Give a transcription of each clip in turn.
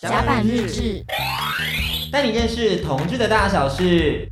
甲板日志，带你认识同志的大小事。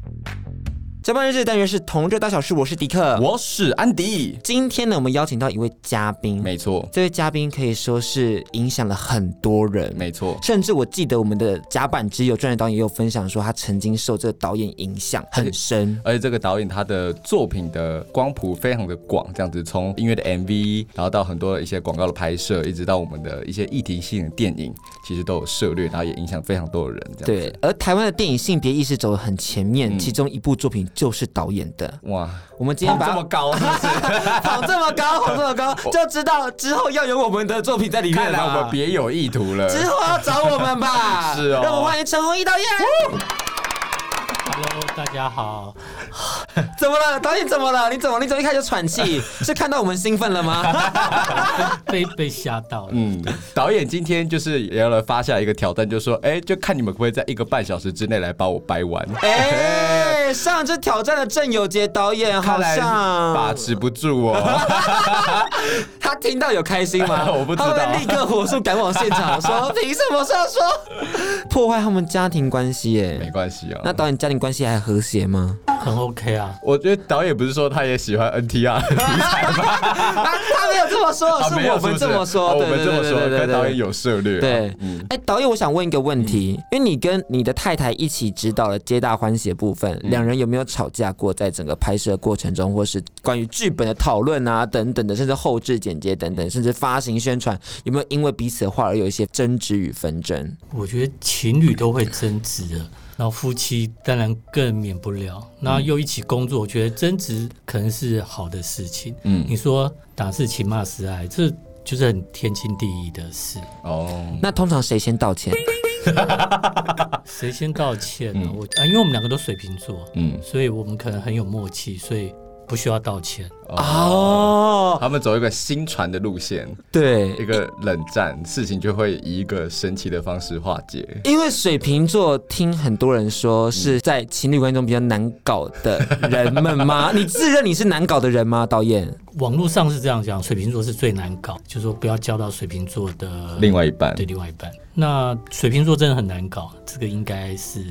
甲板日志单元是同志大小事，我是迪克，我是安迪。今天呢，我们邀请到一位嘉宾，没错，这位嘉宾可以说是影响了很多人，没错。甚至我记得我们的甲板之友专业导演也有分享说，他曾经受这个导演影响很深，而且这个导演他的作品的光谱非常的广，这样子从音乐的 MV，然后到很多的一些广告的拍摄，一直到我们的一些议题性的电影，其实都有涉猎，然后也影响非常多的人。这样对，而台湾的电影性别意识走得很前面，嗯、其中一部作品。就是导演的哇！我们今天把这么高 是不是，跑这么高，跑这么高，就知道之后要有我们的作品在里面了。我们别有意图了，之后要找我们吧？是哦，让我们欢迎陈弘毅导演。Hello，大家好。怎么了，导演？怎么了？你怎么？你怎么一开始就喘气？是看到我们兴奋了吗？被被吓到了。嗯，导演今天就是也要来发下一个挑战，就是说，哎，就看你们可不可以在一个半小时之内来把我掰完。哎，上这挑战的郑有杰导演好像把持不住哦。他听到有开心吗？我不知道。他会立刻火速赶往现场，说 凭什么这样说？破坏他们家庭关系？耶？没关系啊。那导演家庭关系还和谐吗？很 OK 啊，我觉得导演不是说他也喜欢 NTR 的题材吗？他没有这么说，是我们这么说，我们这么说，跟导演有涉猎。对，哎，导演，我想问一个问题，因为你跟你的太太一起指导了《皆大欢喜》的部分，两人有没有吵架过？在整个拍摄过程中，或是关于剧本的讨论啊，等等的，甚至后置剪接等等，甚至发行宣传，有没有因为彼此的话而有一些争执与纷争？我觉得情侣都会争执的。然后夫妻当然更免不了，那又一起工作，我觉得争执可能是好的事情。嗯，你说打是情骂是爱，这就是很天经地义的事。哦，那通常谁先道歉？谁先道歉呢？我啊，因为我们两个都水瓶座，嗯，所以我们可能很有默契，所以。不需要道歉哦，oh, 他们走一个新传的路线，对，一个冷战，事情就会以一个神奇的方式化解。因为水瓶座听很多人说是在情侣关系中比较难搞的人们吗？你自认你是难搞的人吗？导演，网络上是这样讲，水瓶座是最难搞，就是说不要交到水瓶座的另外一半，对，另外一半。那水瓶座真的很难搞，这个应该是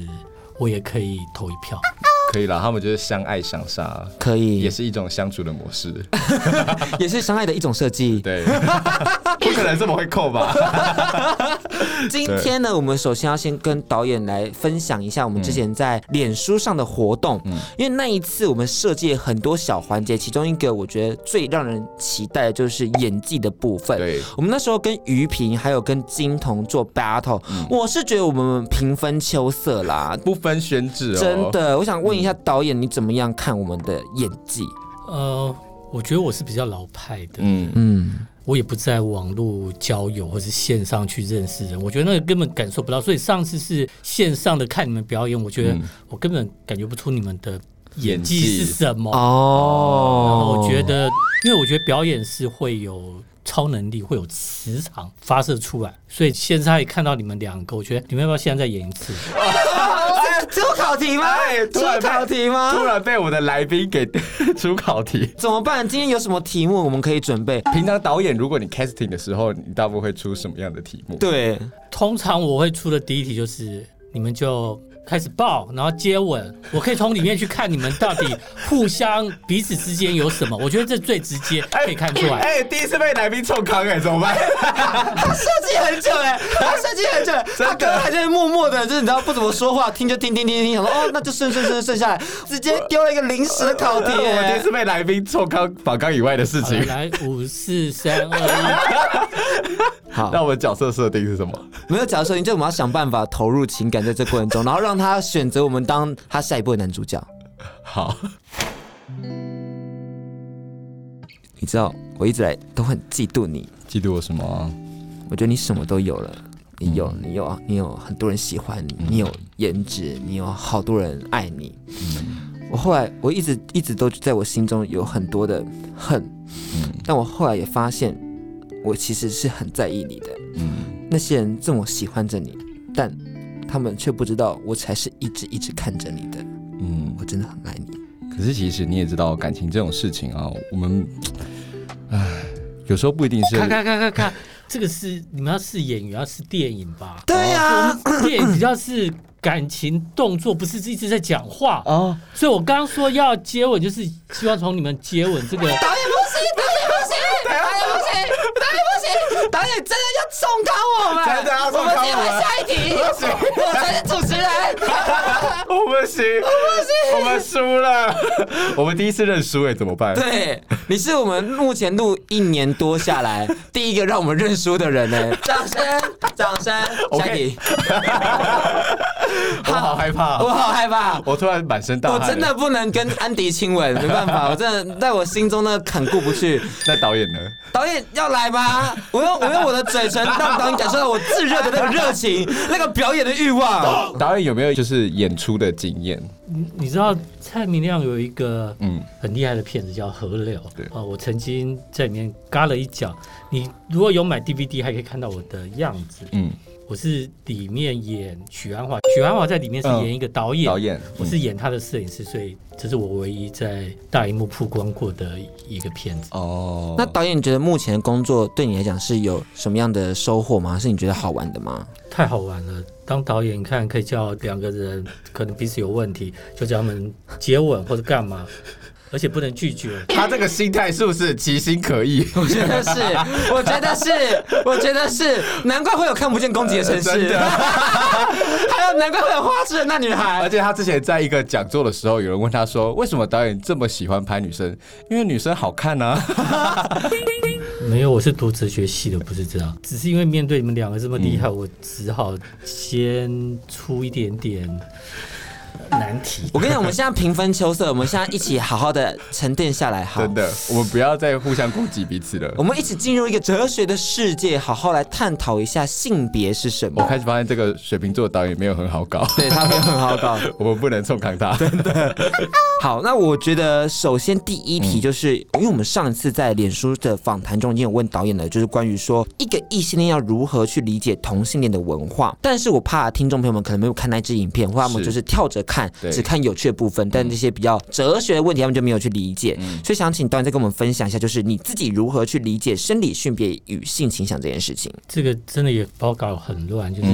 我也可以投一票。可以啦，他们就是相爱相杀，可以，也是一种相处的模式，也是相爱的一种设计。对，不可能这么会扣吧？今天呢，我们首先要先跟导演来分享一下我们之前在脸书上的活动，嗯，因为那一次我们设计很多小环节，其中一个我觉得最让人期待的就是演技的部分。对，我们那时候跟于平还有跟金童做 battle，嗯，我是觉得我们平分秋色啦，不分轩輊哦。真的，我想问一下导演，你怎么样看我们的演技？呃，我觉得我是比较老派的，嗯嗯。我也不在网络交友或是线上去认识人，我觉得那个根本感受不到。所以上次是线上的看你们表演，我觉得我根本感觉不出你们的演技是什么哦。然后我觉得，因为我觉得表演是会有超能力，会有磁场发射出来，所以现在看到你们两个，我觉得你们要不要现在再演一次？出考题吗？出考题吗？突然被我的来宾给 出考题，怎么办？今天有什么题目我们可以准备？平常导演，如果你 casting 的时候，你大部分会出什么样的题目？对，通常我会出的第一题就是，你们就。开始抱，然后接吻，我可以从里面去看你们到底互相彼此之间有什么。我觉得这最直接可以看出来。哎、欸欸，第一次被来宾冲康哎，怎么办？他设计很久哎，他设计很久，他可能还在默默的，就是你知道不怎么说话，听就听听听听，想说哦，那就顺顺顺顺下来，直接丢了一个临时的考题。我第一次被来宾冲康反纲以外的事情。来，五四三二一，好，那我们角色设定是什么？没有角色设定，就我们要想办法投入情感在这过程中，然后让。他选择我们当他下一步的男主角。好，你知道我一直来都很嫉妒你，嫉妒我什么啊？我觉得你什么都有了，你有，你有，你有很多人喜欢你，你有颜值，你有好多人爱你。我后来我一直一直都在我心中有很多的恨，但我后来也发现，我其实是很在意你的。嗯那些人这么喜欢着你，但。他们却不知道，我才是一直一直看着你的。嗯，我真的很爱你。可是其实你也知道，感情这种事情啊，我们，唉，有时候不一定是。看看看看看，这个是你们要是演员，要是电影吧？对呀、啊，电影比较是感情动作，不是一直在讲话哦。所以我刚刚说要接吻，就是希望从你们接吻这个。导演不行，导演不行，导演不行，导演不真的要重考我们，真的要重考我们。我们接下一题，我才是主持人。我不行，我不行，我们输了。我们第一次认输，哎，怎么办？对，你是我们目前录一年多下来 第一个让我们认输的人呢。掌声，掌声。OK。我好害怕，我好害怕，我突然满身大汗。我真的不能跟安迪亲吻，没办法，我真的在我心中那个坎过不去。那导演呢？导演要来吗？我用我用我的嘴唇让导演感受到我炙热的那个热情，那个表演的欲望。导演有没有就是演出的经验？你你知道蔡明亮有一个嗯很厉害的片子叫《河流》，对啊，我曾经在里面嘎了一脚。你如果有买 DVD，还可以看到我的样子，嗯。我是里面演许鞍华，许鞍华在里面是演一个导演，导演，我是演他的摄影师，所以这是我唯一在大荧幕曝光过的一个片子。哦，那导演，你觉得目前的工作对你来讲是有什么样的收获吗？是你觉得好玩的吗？太好玩了！当导演，你看可以叫两个人 可能彼此有问题，就叫他们接吻或者干嘛。而且不能拒绝，他这个心态是不是其心可疑？我觉得是，我觉得是，我觉得是，难怪会有看不见攻击的城市，呃、还有难怪会有花痴的那女孩。而且他之前在一个讲座的时候，有人问他说：“为什么导演这么喜欢拍女生？因为女生好看呢、啊。”没有，我是读哲学系的，不是这样，只是因为面对你们两个这么厉害，嗯、我只好先出一点点。难题，我跟你讲，我们现在平分秋色，我们现在一起好好的沉淀下来，好，真的，我们不要再互相攻击彼此了。我们一起进入一个哲学的世界，好好来探讨一下性别是什么。我开始发现这个水瓶座的导演没有很好搞，对他没有很好搞，我们不能冲扛他。真的。好，那我觉得首先第一题就是，嗯、因为我们上一次在脸书的访谈中已经有问导演了，就是关于说一个异性恋要如何去理解同性恋的文化，但是我怕听众朋友们可能没有看那支影片，或者他们就是跳着看。只看有趣的部分，但这些比较哲学的问题，他们就没有去理解。嗯、所以想请导演再跟我们分享一下，就是你自己如何去理解生理性别与性倾向这件事情。这个真的也包搞很乱，就是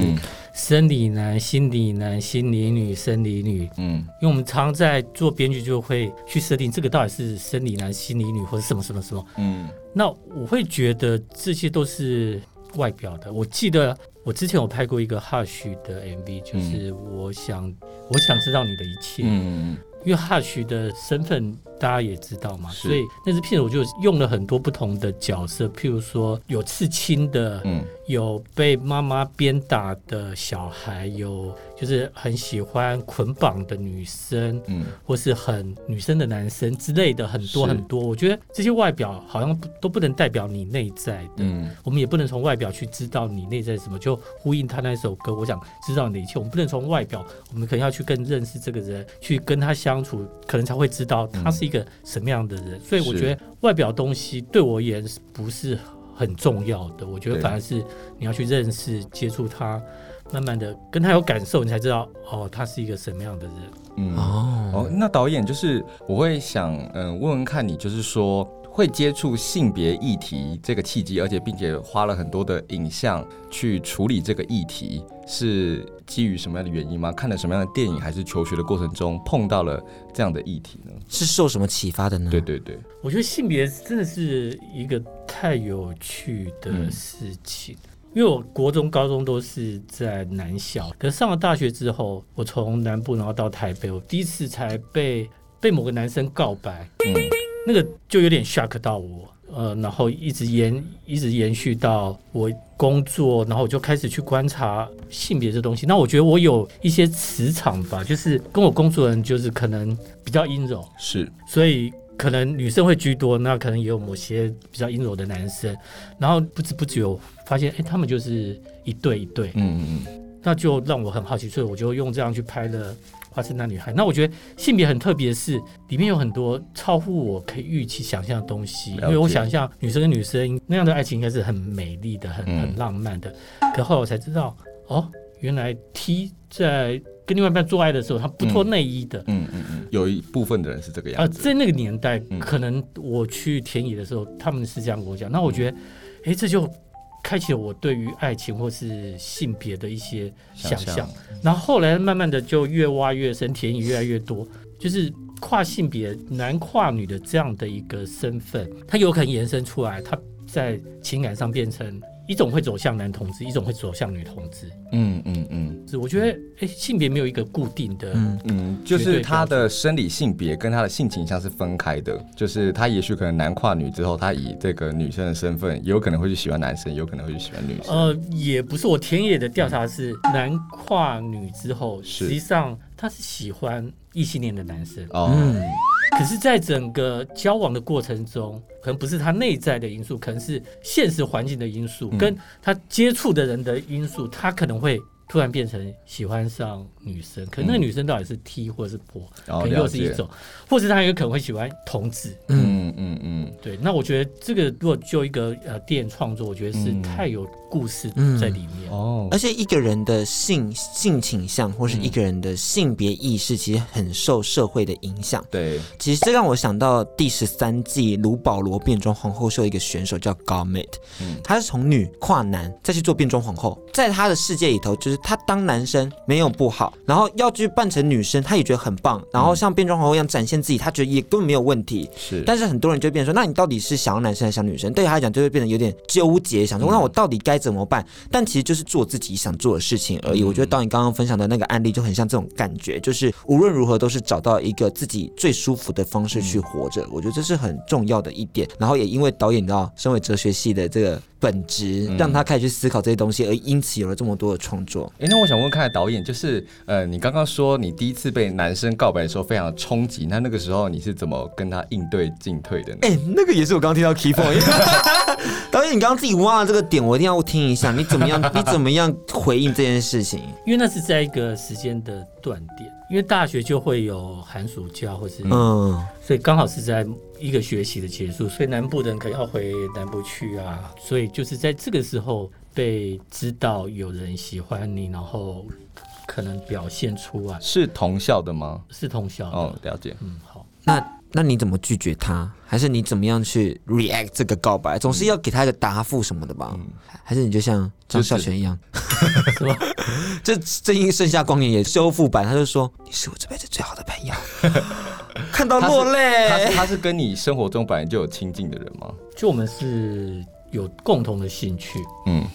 生理男、心理男、心理女、生理女。嗯，因为我们常在做编剧，就会去设定这个到底是生理男、心理女，或者什么什么什么。嗯，那我会觉得这些都是外表的。我记得。我之前有拍过一个 Hush 的 MV，就是我想，嗯、我想知道你的一切。嗯，因为 Hush 的身份大家也知道嘛，所以那支片子我就用了很多不同的角色，譬如说有刺青的，嗯，有被妈妈鞭打的小孩，有。就是很喜欢捆绑的女生，嗯，或是很女生的男生之类的，很多很多。我觉得这些外表好像都不能代表你内在的，嗯，我们也不能从外表去知道你内在什么。就呼应他那首歌，我想知道你的一切。我们不能从外表，我们可能要去更认识这个人，去跟他相处，可能才会知道他是一个什么样的人。嗯、所以我觉得外表东西对我而言不是很重要的。我觉得反而是你要去认识、接触他。慢慢的跟他有感受，你才知道哦，他是一个什么样的人。嗯哦哦，那导演就是我会想嗯问问看你，就是说会接触性别议题这个契机，而且并且花了很多的影像去处理这个议题，是基于什么样的原因吗？看了什么样的电影，还是求学的过程中碰到了这样的议题呢？是受什么启发的呢？对对对，我觉得性别真的是一个太有趣的事情。嗯因为我国中、高中都是在南校，可是上了大学之后，我从南部然后到台北，我第一次才被被某个男生告白，嗯，那个就有点 shock 到我，呃，然后一直延一直延续到我工作，然后我就开始去观察性别这东西。那我觉得我有一些磁场吧，就是跟我工作的人就是可能比较阴柔，是，所以。可能女生会居多，那可能也有某些比较阴柔的男生，然后不知不觉发现，哎、欸，他们就是一对一对，嗯嗯嗯，那就让我很好奇，所以我就用这样去拍了《花式那女孩》。那我觉得性别很特别，是里面有很多超乎我可以预期想象的东西，因为我想象女生跟女生那样的爱情应该是很美丽的、很很浪漫的，可后来我才知道，哦，原来 T 在。跟另外一半做爱的时候，他不脱内衣的。嗯嗯嗯，有一部分的人是这个样子。啊，在那个年代，可能我去田野的时候，他们是这样跟我讲。那我觉得，哎，这就开启了我对于爱情或是性别的一些想象。然后后来慢慢的就越挖越深，田野越来越多，就是跨性别男跨女的这样的一个身份，它有可能延伸出来，它在情感上变成。一种会走向男同志，一种会走向女同志。嗯嗯嗯，是我觉得，哎、欸，性别没有一个固定的，嗯嗯，就是他的生理性别跟他的性倾向是分开的。就是他也许可能男跨女之后，他以这个女生的身份，有可能会去喜欢男生，有可能会去喜欢女生。呃，也不是，我田野的调查是男跨女之后，实际上他是喜欢异性恋的男生。哦。嗯可是，在整个交往的过程中，可能不是他内在的因素，可能是现实环境的因素，跟他接触的人的因素，他可能会突然变成喜欢上女生。可能那个女生到底是 T 或者是婆，可能又是一种，或者他有可能会喜欢同志。嗯嗯嗯，对。那我觉得这个如果就一个呃电影创作，我觉得是太有故事在里面哦。而且一个人的性性倾向或是一个人的性别意识，其实很受社会的影响。对，其实这让我想到第十三季卢保罗变装皇后秀一个选手叫 Gomet，嗯，他是从女跨男再去做变装皇后，在他的世界里头，就是他当男生没有不好，然后要去扮成女生，他也觉得很棒，然后像变装皇后一样展现自己，他觉得也根本没有问题。是，但是很多人就变成说，那你到底是想要男生还是想女生？对他来讲，就会变得有点纠结，想说那我到底该怎么办？但其实就是做自己想做的事情而已。我觉得导演刚刚分享的那个案例就很像这种感觉，就是无论如何都是找到一个自己最舒服的方式去活着。我觉得这是很重要的一点。然后也因为导演你知道，身为哲学系的这个本质，让他开始去思考这些东西，而因此有了这么多的创作。哎，那我想问看导演，就是呃，你刚刚说你第一次被男生告白的时候非常的冲击，那那个时候你是怎么跟他应对进退的呢？哎，那个也是我刚刚听到 key point。导演，你刚刚自己挖了这个点，我一定要听一下。你怎么样？你怎么样回应这件事情？因为那是在一个时间的断点，因为大学就会有寒暑假，或是嗯，所以刚好是在一个学习的结束，所以南部的人可能要回南部去啊，所以就是在这个时候被知道有人喜欢你，然后可能表现出来。是同校的吗？是同校的。哦，了解。嗯，好。那。那你怎么拒绝他？还是你怎么样去 react 这个告白？总是要给他一个答复什么的吧？嗯、还是你就像张孝全一样，是吧？这最近盛夏光年也修复版，他就说你是我这辈子最好的朋友，看到落泪。他是他是，他是跟你生活中本来就有亲近的人吗？就我们是有共同的兴趣，嗯，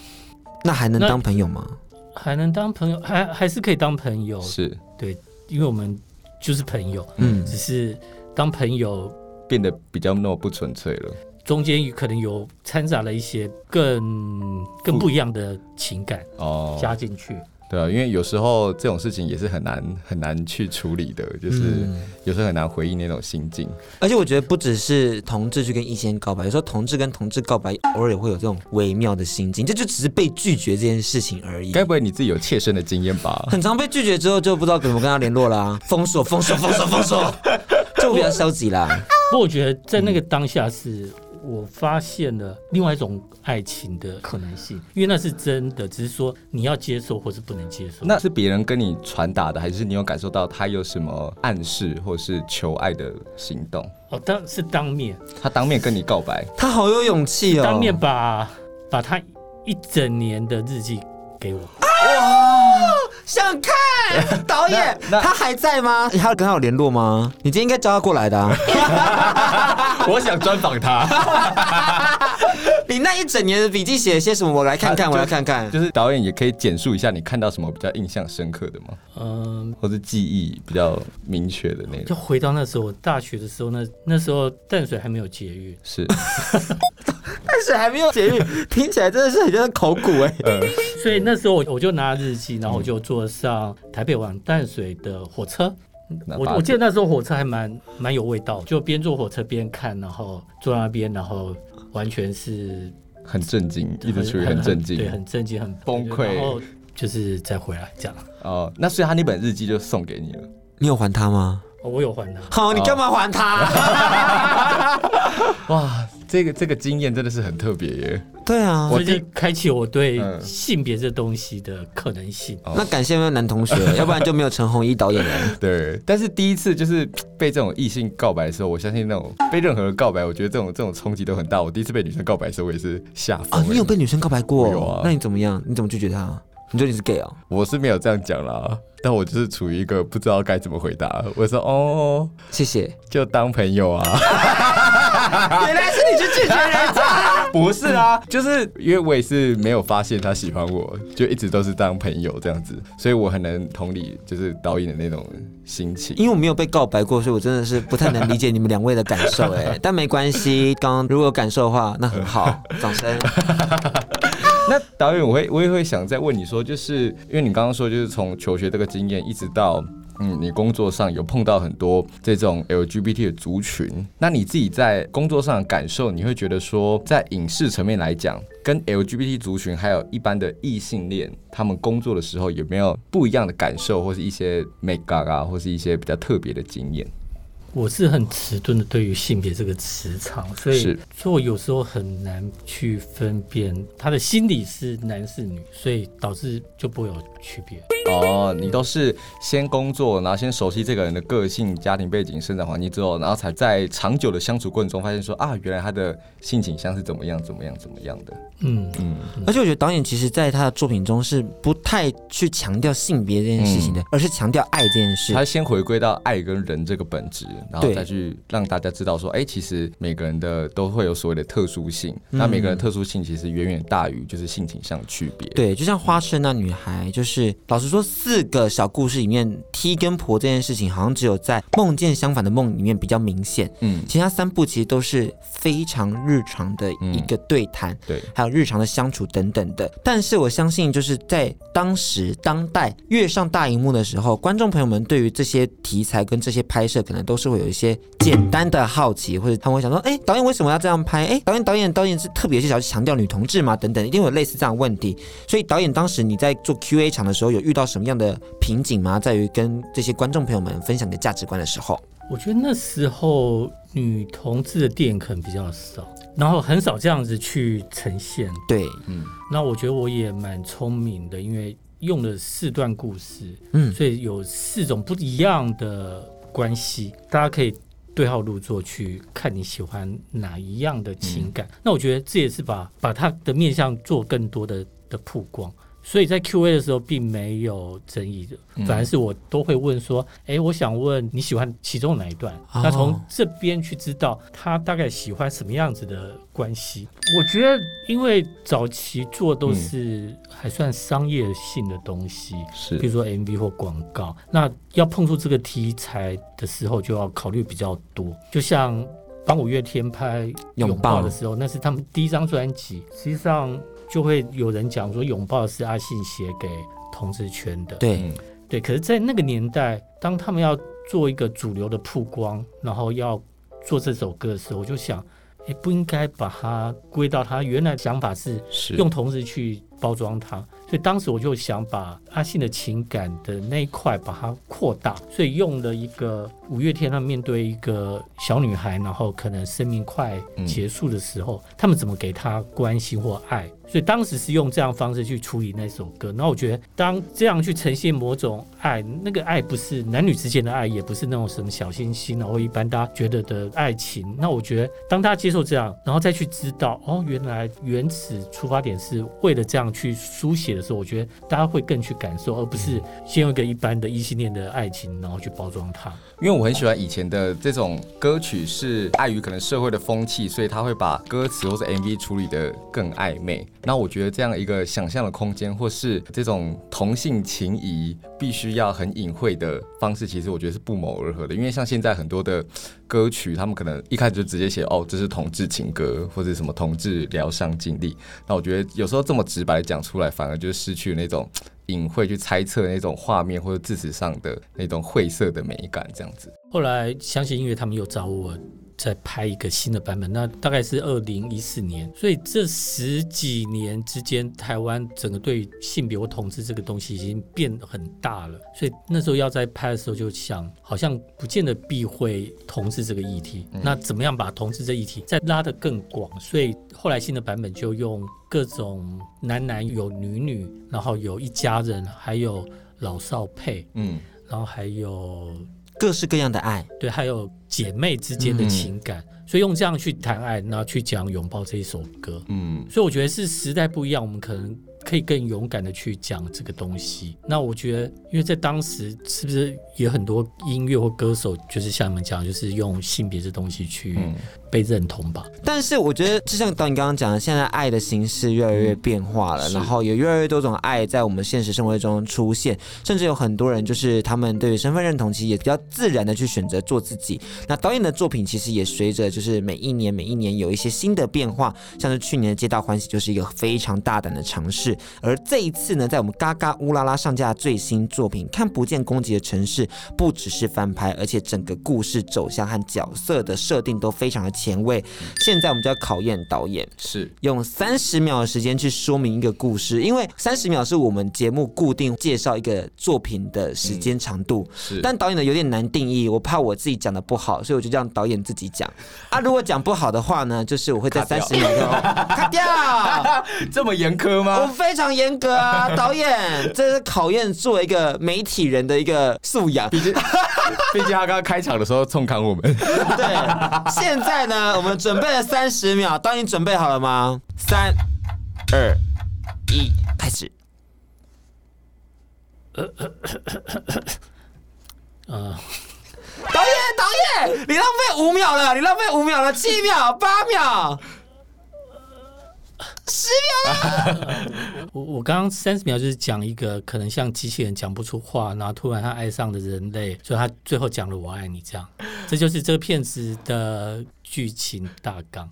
那还能当朋友吗？还能当朋友，还还是可以当朋友，是对，因为我们就是朋友，嗯，只是。当朋友变得比较那么不纯粹了，中间可能有掺杂了一些更更不一样的情感哦加进去。对啊，因为有时候这种事情也是很难很难去处理的，就是有时候很难回应那种心境。而且我觉得不只是同志去跟异性告白，有时候同志跟同志告白，偶尔也会有这种微妙的心境，这就只是被拒绝这件事情而已。该不会你自己有切身的经验吧？很常被拒绝之后就不知道怎么跟他联络啦、啊，封锁封锁封锁封锁。就比较消极啦。不过我觉得在那个当下，是我发现了另外一种爱情的可能性，因为那是真的，只是说你要接受或是不能接受。那是别人跟你传达的，还是你有感受到他有什么暗示或是求爱的行动？哦，当是当面，他当面跟你告白，他好有勇气哦，当面把把他一整年的日记给我。想看导演，他还在吗？他跟他有联络吗？你今天应该叫他过来的啊。我想专访他。你那一整年的笔记写了些什么？我来看看，我来看看。就是导演也可以简述一下，你看到什么比较印象深刻的吗？嗯，或是记忆比较明确的那种。就回到那时候，我大学的时候，那那时候淡水还没有节育。是。淡水还没有节育，听起来真的是很像考古哎。所以那时候我我就拿日记，然后我就坐上台北往淡水的火车。我我记得那时候火车还蛮蛮有味道，就边坐火车边看，然后坐在那边，然后完全是很震惊，一直处于很震惊，对，很震惊，很崩溃，然后就是再回来这样。哦，那所以他那本日记就送给你了，你有还他吗？哦，我有还他。好，你干嘛还他？哇，这个这个经验真的是很特别耶。对啊，我就开启我对性别这东西的可能性。那感谢那位男同学，要不然就没有陈鸿一导演了。对，但是第一次就是被这种异性告白的时候，我相信那种被任何人告白，我觉得这种这种冲击都很大。我第一次被女生告白的时候，我也是吓疯。啊，你有被女生告白过？有啊。那你怎么样？你怎么拒绝她？你说你是 gay 哦？我是没有这样讲啦，但我就是处于一个不知道该怎么回答。我说哦，谢谢，就当朋友啊。原来是你去拒绝人家？不是啊，就是因为我也是没有发现他喜欢我，就一直都是当朋友这样子，所以我很能同理就是导演的那种心情。因为我没有被告白过，所以我真的是不太能理解你们两位的感受哎。但没关系，刚刚如果有感受的话，那很好，掌声。那导演，我会我也会想再问你说，就是因为你刚刚说，就是从求学这个经验一直到嗯，你工作上有碰到很多这种 LGBT 的族群，那你自己在工作上的感受，你会觉得说，在影视层面来讲，跟 LGBT 族群还有一般的异性恋，他们工作的时候有没有不一样的感受，或是一些美嘎嘎，或是一些比较特别的经验？我是很迟钝的，对于性别这个磁场，所以所以我有时候很难去分辨他的心理是男是女，所以导致就不会有区别。哦，你都是先工作，然后先熟悉这个人的个性、家庭背景、生长环境之后，然后才在长久的相处过程中发现说啊，原来他的性倾向是怎么样、怎么样、怎么样的。嗯嗯。而且我觉得导演其实在他的作品中是不太去强调性别这件事情的，嗯、而是强调爱这件事。他先回归到爱跟人这个本质。然后再去让大家知道说，哎，其实每个人的都会有所谓的特殊性，嗯、那每个人特殊性其实远远大于就是性倾向区别。对，就像花痴那女孩，就是老实说，四个小故事里面，T 跟婆这件事情，好像只有在梦见相反的梦里面比较明显。嗯，其他三部其实都是非常日常的一个对谈，嗯、对，还有日常的相处等等的。但是我相信，就是在当时当代跃上大荧幕的时候，观众朋友们对于这些题材跟这些拍摄，可能都是会。有一些简单的好奇，或者他们会想说：“哎，导演为什么要这样拍？哎，导演导演导演是特别是想强调女同志嘛？等等，一定有类似这样的问题。所以导演当时你在做 Q&A 场的时候，有遇到什么样的瓶颈吗？在于跟这些观众朋友们分享的价值观的时候，我觉得那时候女同志的电影可能比较少，然后很少这样子去呈现。对，嗯，那我觉得我也蛮聪明的，因为用了四段故事，嗯，所以有四种不一样的。关系，大家可以对号入座去看你喜欢哪一样的情感。嗯、那我觉得这也是把把他的面向做更多的的曝光。所以在 Q&A 的时候并没有争议的，反而是我都会问说：“哎、欸，我想问你喜欢其中哪一段？”那从这边去知道他大概喜欢什么样子的关系。我觉得，因为早期做都是还算商业性的东西，是比如说 MV 或广告，那要碰触这个题材的时候，就要考虑比较多。就像帮五月天拍《拥抱》的时候，那是他们第一张专辑，实际上。就会有人讲说，拥抱是阿信写给同志圈的。对，对。可是，在那个年代，当他们要做一个主流的曝光，然后要做这首歌的时候，我就想，也不应该把它归到他原来的想法是用同志去包装它。所以当时我就想把阿信的情感的那一块把它扩大，所以用了一个五月天，他面对一个小女孩，然后可能生命快结束的时候，他们怎么给她关心或爱。所以当时是用这样方式去处理那首歌，那我觉得当这样去呈现某种爱，那个爱不是男女之间的爱，也不是那种什么小心心，然后一般大家觉得的爱情。那我觉得当大家接受这样，然后再去知道哦，原来原始出发点是为了这样去书写的时候，我觉得大家会更去感受，而不是先用一个一般的异性恋的爱情，然后去包装它。因为我很喜欢以前的这种歌曲，是碍于可能社会的风气，所以他会把歌词或者 MV 处理得更暧昧。那我觉得这样一个想象的空间，或是这种同性情谊必须要很隐晦的方式，其实我觉得是不谋而合的。因为像现在很多的歌曲，他们可能一开始就直接写哦，这是同志情歌，或者什么同志疗伤经历。那我觉得有时候这么直白讲出来，反而就失去那种。隐晦去猜测那种画面或者字词上的那种晦涩的美感，这样子。后来相信音乐他们又找我再拍一个新的版本，那大概是二零一四年。所以这十几年之间，台湾整个对性别或同志这个东西已经变得很大了。所以那时候要在拍的时候，就想好像不见得避讳同志这个议题。那怎么样把同志这议题再拉得更广？所以后来新的版本就用各种男男有女女，然后有一家人，还有老少配，嗯，然后还有。各式各样的爱，对，还有姐妹之间的情感，嗯、所以用这样去谈爱，然后去讲拥抱这一首歌，嗯，所以我觉得是时代不一样，我们可能可以更勇敢的去讲这个东西。那我觉得，因为在当时是不是有很多音乐或歌手，就是像你们讲，就是用性别这东西去。嗯被认同吧，但是我觉得就像导演刚刚讲的，现在爱的形式越来越变化了，嗯、然后有越来越多种爱在我们现实生活中出现，甚至有很多人就是他们对于身份认同其实也比较自然的去选择做自己。那导演的作品其实也随着就是每一年每一年有一些新的变化，像是去年的《皆大欢喜》就是一个非常大胆的尝试，而这一次呢，在我们嘎嘎乌拉拉上架的最新作品《看不见攻击的城市》，不只是翻拍，而且整个故事走向和角色的设定都非常的。前卫，现在我们就要考验导演，是用三十秒的时间去说明一个故事，因为三十秒是我们节目固定介绍一个作品的时间长度。是，但导演呢有点难定义，我怕我自己讲的不好，所以我就让导演自己讲。啊，如果讲不好的话呢，就是我会在三十秒后卡掉。这么严苛吗？我非常严格啊，导演，这是考验作为一个媒体人的一个素养。毕竟，毕竟他刚刚开场的时候冲砍我们。对，现在。呢，我们准备了三十秒，当你准备好了吗？三、二、一，开始。呃，导演，导演，你浪费五秒了，你浪费五秒了，七秒，八秒，十秒了。我我刚刚三十秒就是讲一个可能像机器人讲不出话，然后突然他爱上的人类，所以他最后讲了“我爱你”这样，这就是这个片子的。剧情大纲，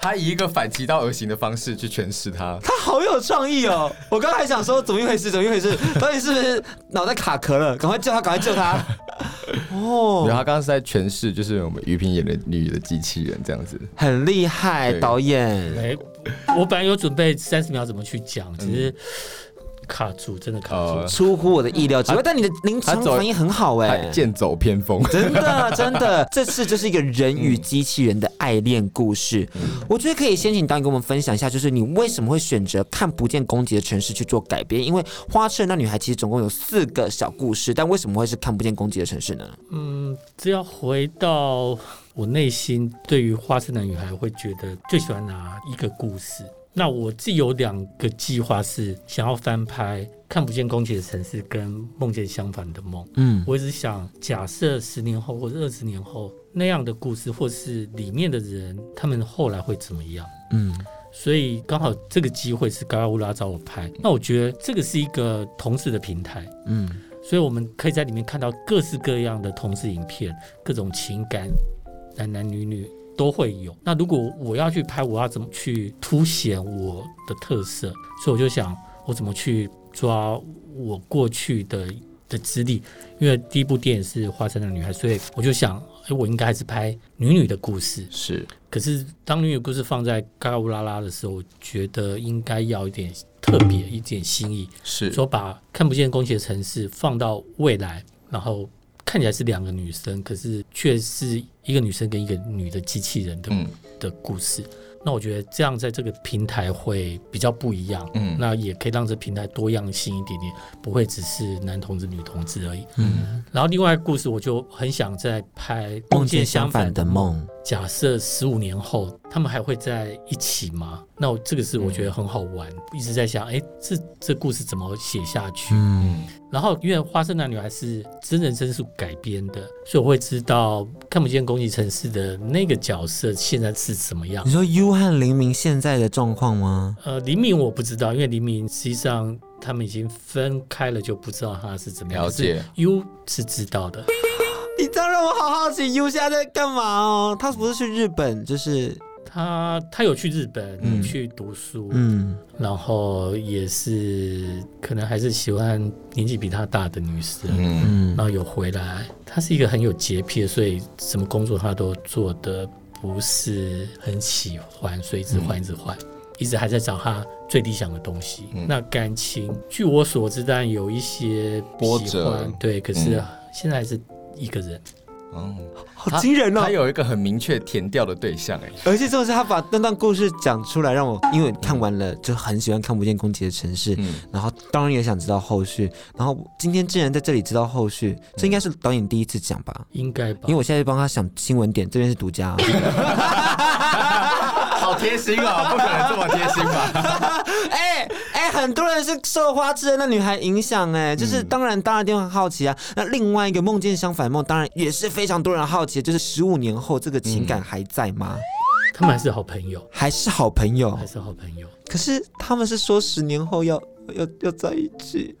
他以一个反其道而行的方式去诠释他，他好有创意哦！我刚刚还想说怎么一回事，怎么一回事？到底是不是脑袋卡壳了？赶快救他，赶快救他！哦，然后他刚刚是在诠释，就是我们于平演的女的机器人这样子，很厉害，导演。哎，我本来有准备三十秒怎么去讲，只是。卡住，真的卡住，呃、出乎我的意料之外。但你的临场反应很好哎、欸，剑走偏锋，真的真的，这次就是一个人与机器人的爱恋故事。嗯、我觉得可以先请导演跟我们分享一下，就是你为什么会选择看不见攻击的城市去做改编？因为花痴那女孩其实总共有四个小故事，但为什么会是看不见攻击的城市呢？嗯，只要回到我内心，对于花痴那女孩，会觉得最喜欢哪一个故事？那我自己有两个计划是想要翻拍《看不见攻击的城市》跟《梦见相反的梦》。嗯，我一直想假设十年后或者二十年后那样的故事，或是里面的人他们后来会怎么样？嗯，所以刚好这个机会是嘎嘎乌拉找我拍。那我觉得这个是一个同事的平台。嗯，所以我们可以在里面看到各式各样的同事影片，各种情感，男男女女。都会有。那如果我要去拍，我要怎么去凸显我的特色？所以我就想，我怎么去抓我过去的的资历？因为第一部电影是《花山的女孩》，所以我就想，哎，我应该还是拍女女的故事。是。可是当女女故事放在嘎嘎乌拉拉的时候，我觉得应该要一点特别，一点新意。是。说把看不见攻击的城市放到未来，然后。看起来是两个女生，可是却是一个女生跟一个女的机器人的、嗯、的故事。那我觉得这样在这个平台会比较不一样，嗯，那也可以让这平台多样性一点点，不会只是男同志、女同志而已，嗯。然后另外一个故事，我就很想再拍梦见相反的梦。假设十五年后他们还会在一起吗？那我这个是我觉得很好玩，嗯、一直在想，哎、欸，这这故事怎么写下去？嗯。然后因为《花生男女孩》是真人真事改编的，所以我会知道看不见攻击城市的那个角色现在是什么样。你说 U 和黎明现在的状况吗？呃，黎明我不知道，因为黎明实际上他们已经分开了，就不知道他是怎么样。了解。U 是知道的。你这样让我好好奇，U 现在在干嘛哦？他不是去日本，就是他他有去日本、嗯、去读书，嗯，然后也是可能还是喜欢年纪比他大的女生，嗯，然后有回来。他是一个很有洁癖的，所以什么工作他都做的不是很喜欢，所以一直换，一直换，一直还在找他最理想的东西。嗯、那感情，据我所知，当然有一些波折，对，可是现在还是一个人。哦，好惊人哦！他有一个很明确填掉的对象哎，而且就是他把那段故事讲出来，让我因为看完了就很喜欢看不见攻击的城市，嗯，然后当然也想知道后续，然后今天竟然在这里知道后续，这应该是导演第一次讲吧？应该吧？因为我现在帮他想新闻点，这边是独家，好贴心哦，不可能这么贴心吧？哎。哎，很多人是受花痴的那女孩影响，哎，就是当然，当然一定很好奇啊。那另外一个梦见相反梦，当然也是非常多人好奇，就是十五年后这个情感还在吗？他们还是好朋友，还是好朋友，还是好朋友。可是他们是说十年后要要要在一起。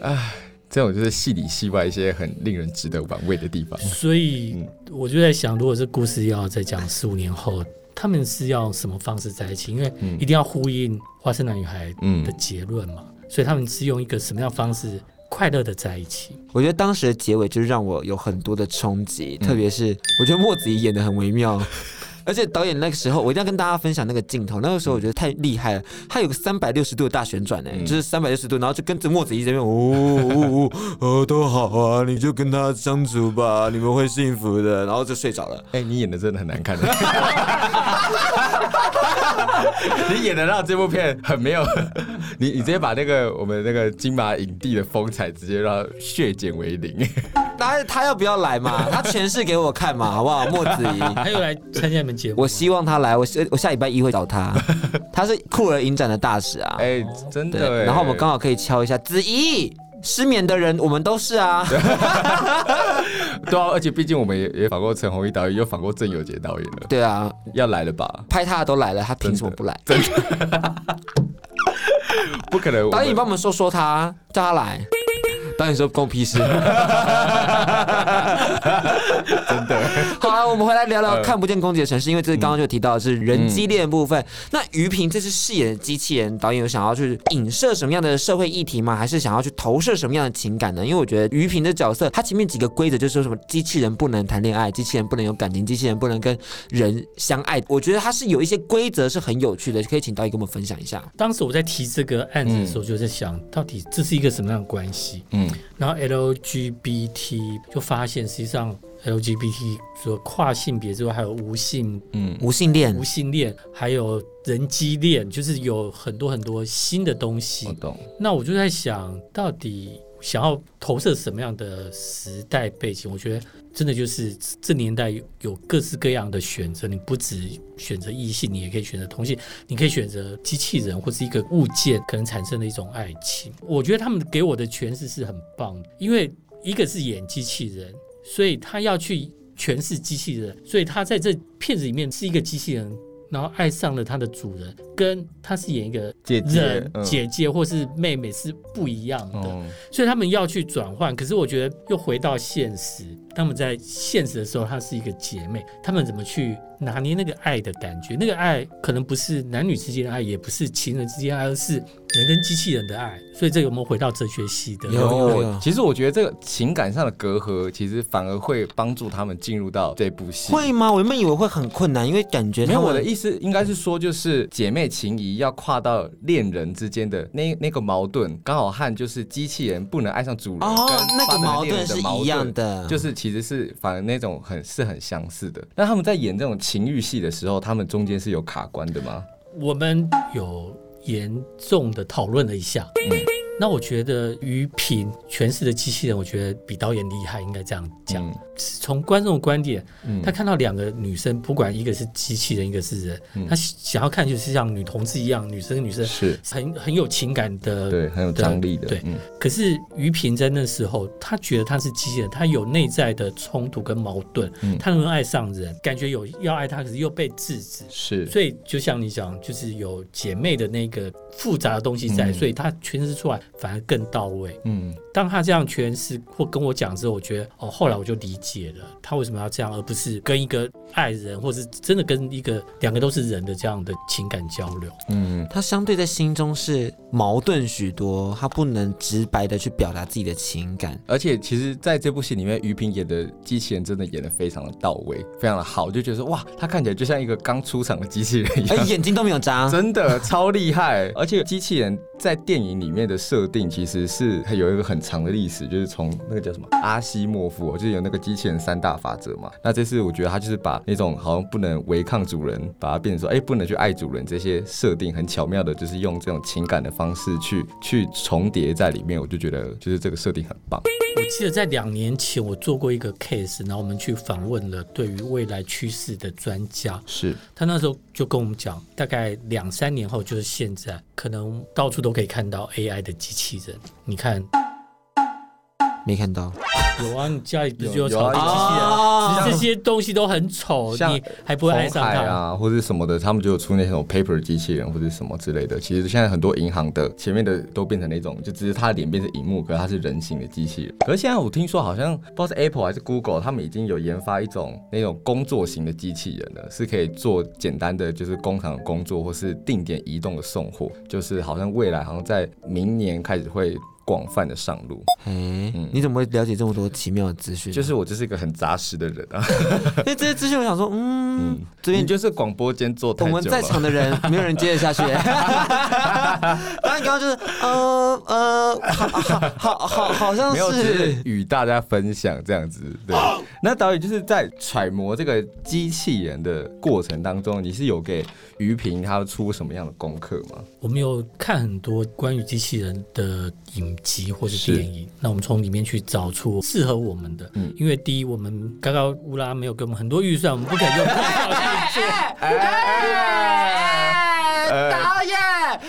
哎，这种就是戏里戏外一些很令人值得玩味的地方。所以我就在想，如果这故事要再讲十五年后。他们是要什么方式在一起？因为一定要呼应《花生男女孩》的结论嘛，嗯、所以他们是用一个什么样的方式快乐的在一起？我觉得当时的结尾就是让我有很多的冲击，嗯、特别是我觉得莫子怡演的很微妙。而且导演那个时候，我一定要跟大家分享那个镜头。那个时候我觉得太厉害了，他有个三百六十度的大旋转，呢，就是三百六十度，然后就跟着墨子怡这边，哦哦哦，都好啊，你就跟他相处吧，你们会幸福的。然后就睡着了。哎，你演的真的很难看。你演的让这部片很没有，你你直接把那个我们那个金马影帝的风采直接让血减为零。他他要不要来嘛？他诠释给我看嘛，好不好？莫子怡，他又来参加你们节目。我希望他来，我我下礼拜一会找他。他是酷儿影展的大使啊，哎，真的。然后我们刚好可以敲一下子仪，失眠的人我们都是啊。对啊，而且毕竟我们也也访过陈鸿毅导演，又访过郑有杰导演了。对啊，要来了吧？拍他的都来了，他凭什么不来？真的，不可能。导演，你帮我们说说他，叫他来。导演说关我屁事，真的。好啊，我们回来聊聊看不见攻击的城市，因为这是刚刚就提到的是人机恋的部分。嗯、那于平这次饰演的机器人，导演有想要去影射什么样的社会议题吗？还是想要去投射什么样的情感呢？因为我觉得于平的角色，他前面几个规则就是说什么机器人不能谈恋爱，机器人不能有感情，机器人不能跟人相爱。我觉得他是有一些规则是很有趣的，可以请导演跟我们分享一下。当时我在提这个案子的时候，就在想到底这是一个什么样的关系？嗯。然后 LGBT 就发现，实际上 LGBT 除了跨性别之外，还有无性，嗯，无性恋，无性恋，还有人机恋，就是有很多很多新的东西。我懂。那我就在想，到底想要投射什么样的时代背景？我觉得。真的就是这年代有各式各样的选择，你不只选择异性，你也可以选择同性，你可以选择机器人或是一个物件可能产生的一种爱情。我觉得他们给我的诠释是很棒的，因为一个是演机器人，所以他要去诠释机器人，所以他在这片子里面是一个机器人。然后爱上了他的主人，跟他是演一个姐姐、姐姐或是妹妹是不一样的，嗯、所以他们要去转换。可是我觉得又回到现实，他们在现实的时候，她是一个姐妹，他们怎么去拿捏那个爱的感觉？那个爱可能不是男女之间的爱，也不是情人之间的爱，而是人跟机器人的爱。所以这个有没有回到哲学系的？有，有，有。其实我觉得这个情感上的隔阂，其实反而会帮助他们进入到这部戏。会吗？我原本以为会很困难，因为感觉没有。我的意思应该是说，就是姐妹情谊要跨到恋人之间的那那个矛盾，刚好和就是机器人不能爱上主人哦，那个矛盾是一样的，就是其实是反而那种很是很相似的。那他们在演这种情欲戏的时候，他们中间是有卡关的吗？我们有严重的讨论了一下。嗯那我觉得于平诠释的机器人，我觉得比导演厉害，应该这样讲。从、嗯、观众的观点，嗯、他看到两个女生，不管一个是机器人，一个是人，嗯、他想要看就是像女同志一样，女生跟女生是很很有情感的，对，很有张力的。对，嗯、可是于平在那时候，他觉得他是机器人，他有内在的冲突跟矛盾，嗯、他能爱上人，感觉有要爱他，可是又被制止。是，所以就像你讲，就是有姐妹的那个复杂的东西在，嗯、所以他诠释出来。反而更到位。嗯，当他这样诠释或跟我讲之后，我觉得哦，后来我就理解了他为什么要这样，而不是跟一个爱人，或是真的跟一个两个都是人的这样的情感交流。嗯，他相对在心中是矛盾许多，他不能直白的去表达自己的情感。而且，其实在这部戏里面，于平演的机器人真的演的非常的到位，非常的好，就觉得说哇，他看起来就像一个刚出场的机器人一样，哎，眼睛都没有眨，真的超厉害。而且，机器人在电影里面的设定其实是有一个很长的历史，就是从那个叫什么阿西莫夫，就是有那个机器人三大法则嘛。那这次我觉得他就是把那种好像不能违抗主人，把它变成说，哎，不能去爱主人这些设定，很巧妙的，就是用这种情感的方式去去重叠在里面。我就觉得，就是这个设定很棒。我记得在两年前我做过一个 case，然后我们去访问了对于未来趋势的专家，是他那时候就跟我们讲，大概两三年后就是现在，可能到处都可以看到 AI 的机器人。你看。没看到，有啊，你家里不是就有超级机器人？啊、其实这些东西都很丑，你还不会爱上它啊，或者什么的？他们就有出那种 paper 机器人或者什么之类的。其实现在很多银行的前面的都变成那种，就只是它的脸变成荧幕，可是它是人形的机器人。可是现在我听说好像不知道是 Apple 还是 Google，他们已经有研发一种那种工作型的机器人了，是可以做简单的就是工厂的工作或是定点移动的送货，就是好像未来好像在明年开始会。广泛的上路，嗯，你怎么会了解这么多奇妙的资讯？就是我就是一个很杂食的人啊，因为这些资讯，我想说，嗯，这边就是广播间做我们在场的人没有人接得下去。然后你刚刚就是，呃呃，好好好好，好像是与大家分享这样子。对，那导演就是在揣摩这个机器人的过程当中，你是有给于平他出什么样的功课吗？我们有看很多关于机器人的影集或者电影，那我们从里面去找出适合我们的。嗯，因为第一，我们刚刚乌拉没有给我们很多预算，我们不可以用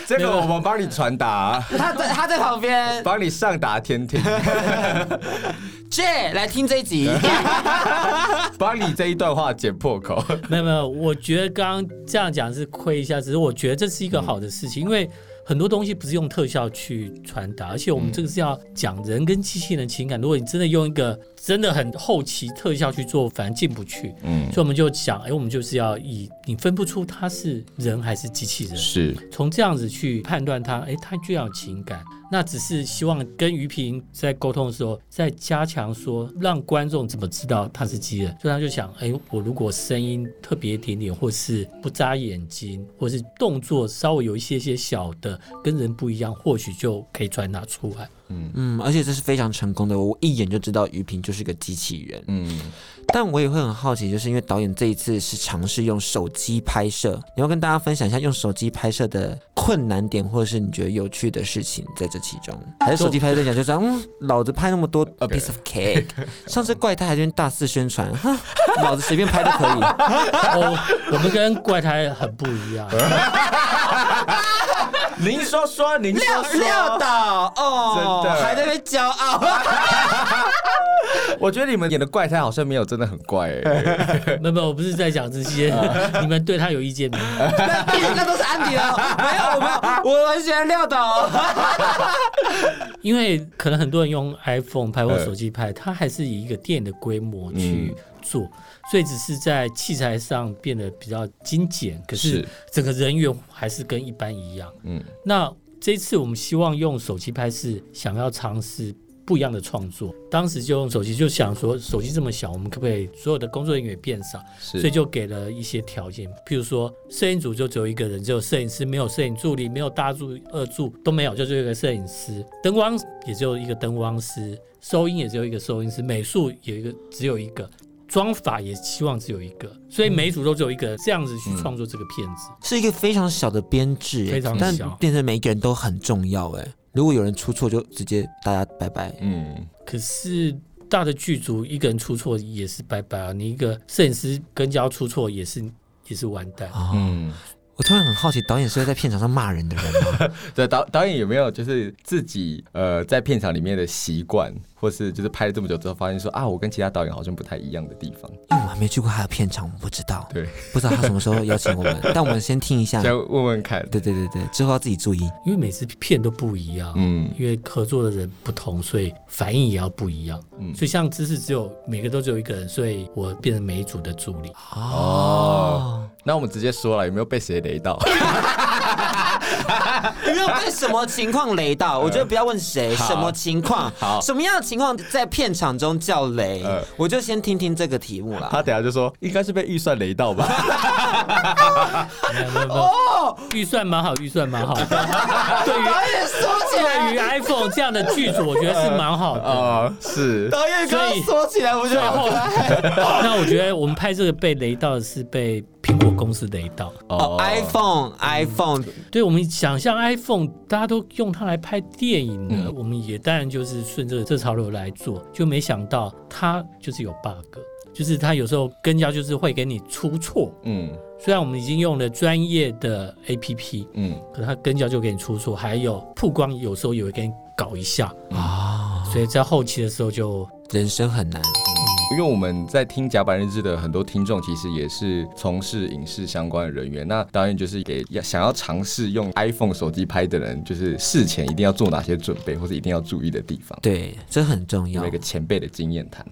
这个我们帮你传达。他在他在旁边，帮你上达天听。J 来听这一集，帮你这一段话剪破口。没有没有，我觉得刚刚这样讲是亏一下，只是我觉得这是一个好的事情，嗯、因为。很多东西不是用特效去传达，而且我们这个是要讲人跟机器人情感。如果你真的用一个真的很后期特效去做，反而进不去。嗯，所以我们就想，哎，我们就是要以你分不出他是人还是机器人，是从这样子去判断他，哎，他具有情感。那只是希望跟于平在沟通的时候，再加强说，让观众怎么知道他是机器人。所以他就想，哎，我如果声音特别一点点，或是不眨眼睛，或是动作稍微有一些些小的跟人不一样，或许就可以传达出来。嗯嗯，而且这是非常成功的，我一眼就知道于平就是个机器人。嗯，但我也会很好奇，就是因为导演这一次是尝试用手机拍摄，你要跟大家分享一下用手机拍摄的困难点，或者是你觉得有趣的事情在这其中，还是手机拍摄在讲就是，嗯，老子拍那么多 a piece of cake，上次怪胎还跟大肆宣传，哈，老子随便拍都可以。哦，我们跟怪胎很不一样。您说说，您说说，撂倒哦，真的还在那边骄傲。我觉得你们演的怪胎好像没有真的很怪哎。没有没有，我不是在讲这些，你们对他有意见没有？那都是安迪了，没有我没有，我很喜欢撂倒。因为可能很多人用 iPhone 拍或手机拍，他还是以一个电影的规模去做。所以只是在器材上变得比较精简，可是整个人员还是跟一般一样。嗯，那这次我们希望用手机拍摄，想要尝试不一样的创作。当时就用手机，就想说手机这么小，我们可不可以所有的工作人员也变少？所以就给了一些条件，譬如说摄影组就只有一个人，只有摄影师，没有摄影助理，没有大助、二助都没有，就只有一个摄影师。灯光也只有一个灯光师，收音也只有一个收音师，美术有一个，只有一个。妆发也希望只有一个，所以每一组都只有一个，这样子去创作这个片子，是一个非常小的编制，非常小，但变成每一个人都很重要。哎，如果有人出错，就直接大家拜拜。嗯，可是大的剧组一个人出错也是拜拜啊，你一个摄影师跟焦出错也是也是完蛋。嗯。我突然很好奇，导演是会在片场上骂人的人吗？对，导导演有没有就是自己呃在片场里面的习惯，或是就是拍了这么久之后，发现说啊，我跟其他导演好像不太一样的地方。因为我还没去过他的片场，我不知道。对，不知道他什么时候邀请我们，但我们先听一下，先问问看。对对对对，之后要自己注意，因为每次片都不一样，嗯，因为合作的人不同，所以反应也要不一样。嗯，所以像知识只有每个都只有一个人，所以我变成每一组的助理。哦，那我们直接说了，有没有被谁雷到？有没有被什么情况雷到？我觉得不要问谁，什么情况，好，什么样的情况在片场中叫雷？我就先听听这个题目了。他等下就说，应该是被预算雷到吧？没有没有没有，预算蛮好，预算蛮好。对于导演说起来，对于 iPhone 这样的剧组，我觉得是蛮好的啊。是导演刚刚说起来，我觉得后来，那我觉得我们拍这个被雷到的是被。苹果公司的一道。哦，iPhone，iPhone，对，我们想象 iPhone，大家都用它来拍电影的，嗯、我们也当然就是顺着这潮流来做，就没想到它就是有 bug，就是它有时候跟焦就是会给你出错，嗯，虽然我们已经用了专业的 APP，嗯，可它跟焦就给你出错，还有曝光有时候也会给你搞一下。啊，所以在后期的时候就人生很难。因为我们在听甲板日志的很多听众，其实也是从事影视相关的人员。那导演就是给想要尝试用 iPhone 手机拍的人，就是事前一定要做哪些准备，或者一定要注意的地方。对，这很重要。有一个前辈的经验谈，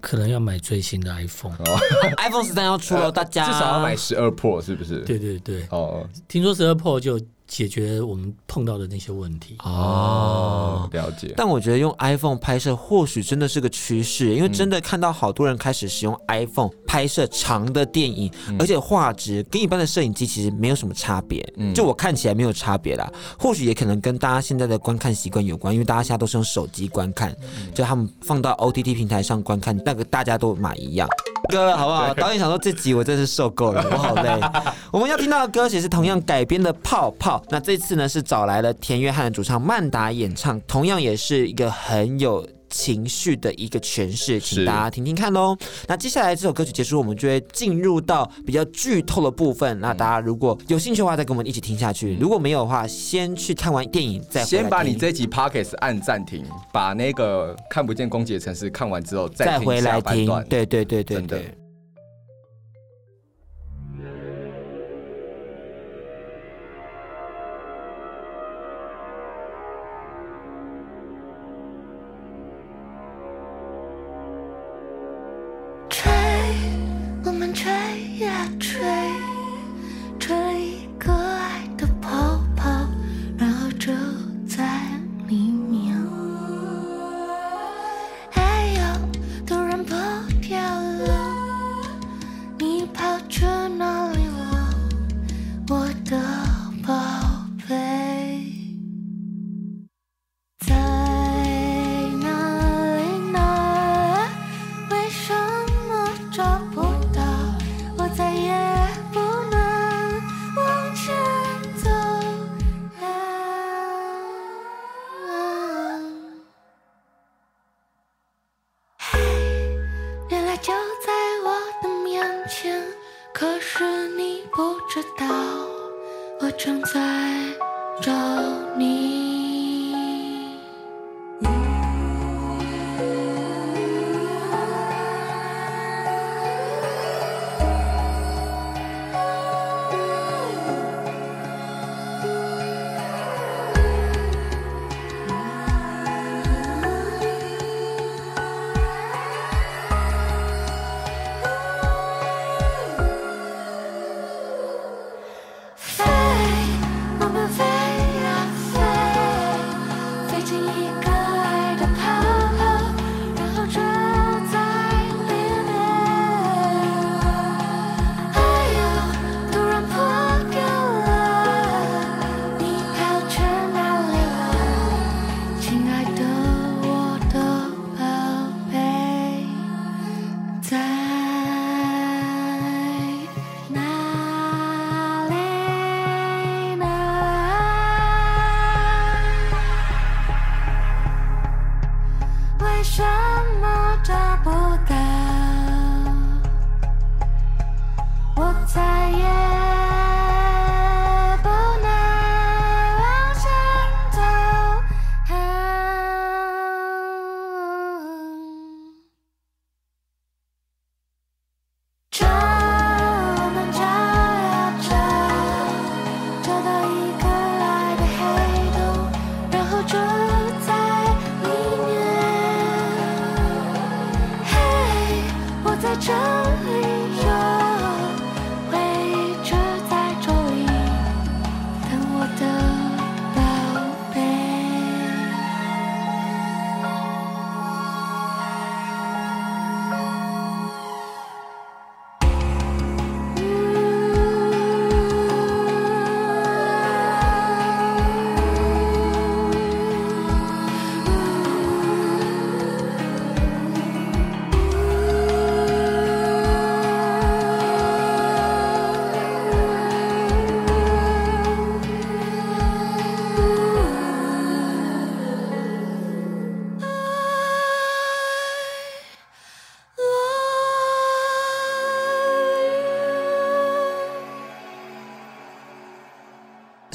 可能要买最新的 iPhone，iPhone 十三要出了，大家至少要买十二 Pro，是不是？对对对。哦，听说十二 Pro 就。解决我们碰到的那些问题哦，了解。但我觉得用 iPhone 拍摄或许真的是个趋势，因为真的看到好多人开始使用 iPhone 拍摄长的电影，嗯、而且画质跟一般的摄影机其实没有什么差别。嗯，就我看起来没有差别啦。或许也可能跟大家现在的观看习惯有关，因为大家现在都是用手机观看，嗯、就他们放到 OTT 平台上观看，那个大家都买一样。歌好不好？导演想说这集我真是受够了，我好累。我们要听到的歌曲是同样改编的《泡泡》，那这次呢是找来了田约翰的主唱曼达演唱，同样也是一个很有情绪的一个诠释，请大家听听看喽。那接下来这首歌曲结束，我们就会进入到比较剧透的部分。那大家如果有兴趣的话，再跟我们一起听下去；如果没有的话，先去看完电影再回。先把你这集 Podcast 按暂停，把那个看不见攻击的城市看完之后再，再回来听。对对对对对。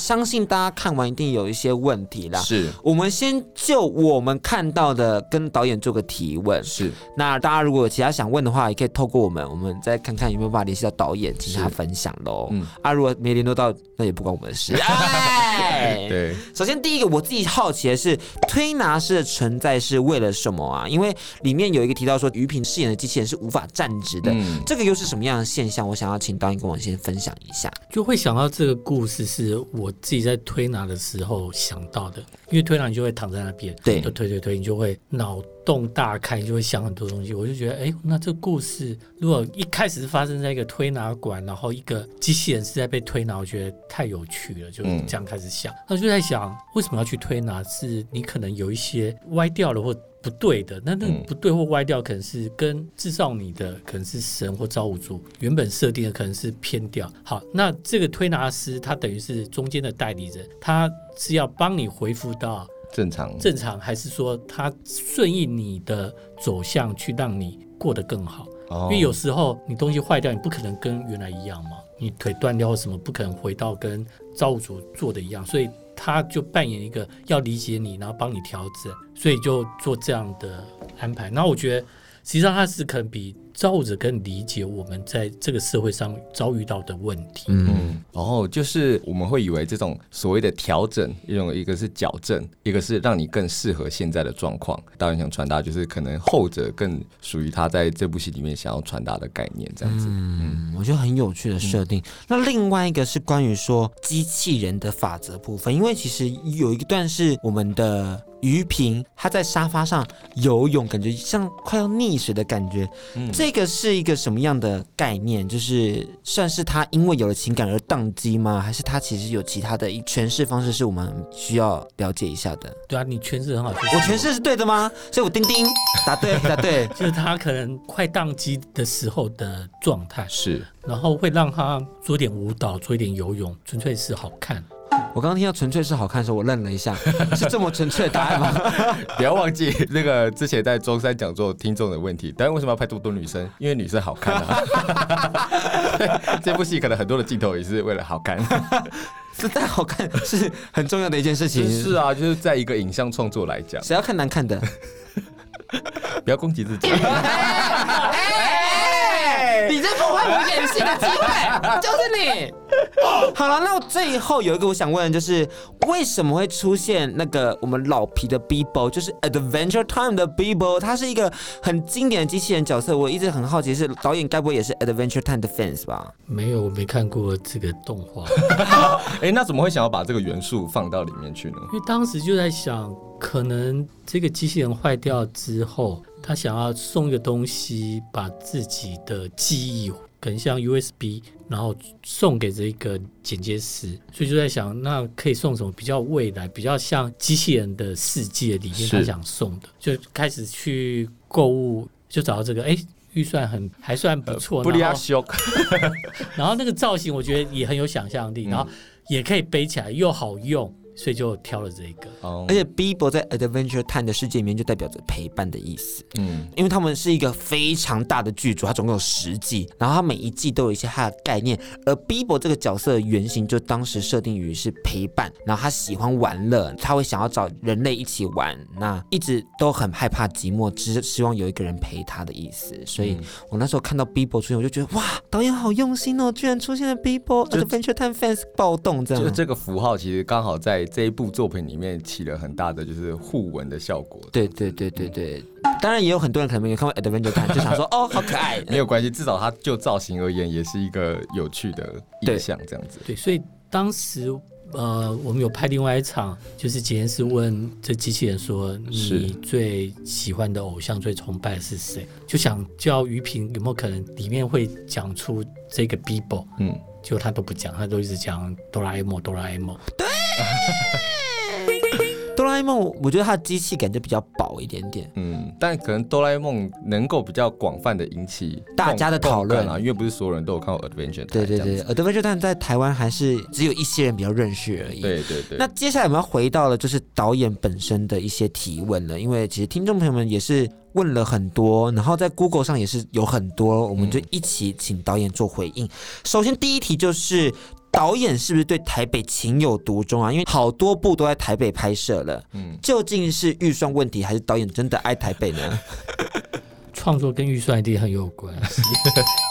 相信大家看完一定有一些问题啦。是，我们先就我们看到的跟导演做个提问。是，那大家如果有其他想问的话，也可以透过我们，我们再看看有没有办法联系到导演，请他分享喽。嗯，啊，如果没联络到，那也不关我们的事。哎，对。首先第一个，我自己好奇的是，推拿师的存在是为了什么啊？因为里面有一个提到说，于平饰演的机器人是无法站直的，嗯、这个又是什么样的现象？我想要请导演跟我先分享一下。就会想到这个故事是我自己在推拿的时候想到的，因为推拿你就会躺在那边，对，就推推推，你就会脑洞大开，你就会想很多东西。我就觉得，哎，那这故事如果一开始是发生在一个推拿馆，然后一个机器人是在被推拿，我觉得太有趣了，就这样开始想。那、嗯、就在想，为什么要去推拿？是你可能有一些歪掉了或不对的，那那不对或歪掉，可能是跟制造你的可能是神或造物主原本设定的可能是偏掉。好，那这个推拿师他等于是中间的代理人，他是要帮你恢复到。正常，正常还是说它顺应你的走向去让你过得更好？哦、因为有时候你东西坏掉，你不可能跟原来一样嘛。你腿断掉或什么，不可能回到跟造物主做的一样，所以他就扮演一个要理解你，然后帮你调整，所以就做这样的安排。然后我觉得，实际上他是可能比。造物者更理解我们在这个社会上遭遇到的问题。嗯，然后就是我们会以为这种所谓的调整，一种一个是矫正，一个是让你更适合现在的状况。导演想传达就是可能后者更属于他在这部戏里面想要传达的概念，这样子。嗯，我觉得很有趣的设定。嗯、那另外一个是关于说机器人的法则部分，因为其实有一段是我们的。于平他在沙发上游泳，感觉像快要溺水的感觉。嗯，这个是一个什么样的概念？就是算是他因为有了情感而宕机吗？还是他其实有其他的诠释方式是我们需要了解一下的？对啊，你诠释很好，我诠释是对的吗？所以我叮叮答对答对，就是他可能快宕机的时候的状态是，然后会让他做一点舞蹈，做一点游泳，纯粹是好看。我刚刚听到纯粹是好看的时候，我愣了一下，是这么纯粹的答案吗？不要忘记那个之前在中山讲座听众的问题，导演为什么要拍这么多女生？因为女生好看啊。这部戏可能很多的镜头也是为了好看，是再好看是很重要的一件事情。是啊，就是在一个影像创作来讲，谁要看难看的？不要攻击自己。你在破坏我演戏的机会，就是你。好了，那我最后有一个我想问的，就是为什么会出现那个我们老皮的 Beebo，就是 Adventure Time 的 Beebo，他是一个很经典的机器人角色。我一直很好奇，是导演该不会也是 Adventure Time 的 fans 吧？没有，我没看过这个动画。哎，那怎么会想要把这个元素放到里面去呢？因为当时就在想，可能这个机器人坏掉之后。他想要送一个东西，把自己的记忆，可能像 USB，然后送给这个剪接师，所以就在想，那可以送什么比较未来、比较像机器人的世界里面他想送的，就开始去购物，就找到这个，哎，预算很还算不错，不离修，然后那个造型我觉得也很有想象力，然后也可以背起来，又好用。所以就挑了这个，oh. 而且 Beebo 在 Adventure Time 的世界里面就代表着陪伴的意思。嗯，因为他们是一个非常大的剧组，它总共有十季，然后它每一季都有一些它的概念。而 Beebo 这个角色的原型就当时设定于是陪伴，然后他喜欢玩乐，他会想要找人类一起玩，那一直都很害怕寂寞，只希望有一个人陪他的意思。所以我那时候看到 Beebo 出现，我就觉得哇，导演好用心哦，居然出现了 Beebo Adventure Time fans 暴动这样。就这个符号其实刚好在。这一部作品里面起了很大的就是互文的效果。对对对对对，当然也有很多人可能没有看过《Adventure Time》，就想说哦，好可爱。没有关系，至少它就造型而言，也是一个有趣的意象，这样子对。对，所以当时呃，我们有拍另外一场，就是检验师问这机器人说：“你最喜欢的偶像、最崇拜的是谁？”就想叫于平有没有可能里面会讲出这个 Beebo？嗯，结果他都不讲，他都一直讲哆啦 A 梦，哆啦 A 梦。对。哆啦 A 梦，我觉得它的机器感觉比较薄一点点。嗯，但可能哆啦 A 梦能够比较广泛的引起大家的讨论啊，因为不是所有人都有看过 Adventure。对对对，Adventure Time 在台湾还是只有一些人比较认识而已。对对对。那接下来我们要回到了就是导演本身的一些提问了，因为其实听众朋友们也是问了很多，然后在 Google 上也是有很多，我们就一起请导演做回应。嗯、首先第一题就是。导演是不是对台北情有独钟啊？因为好多部都在台北拍摄了。嗯，究竟是预算问题，还是导演真的爱台北呢？创作跟预算一定很有关系，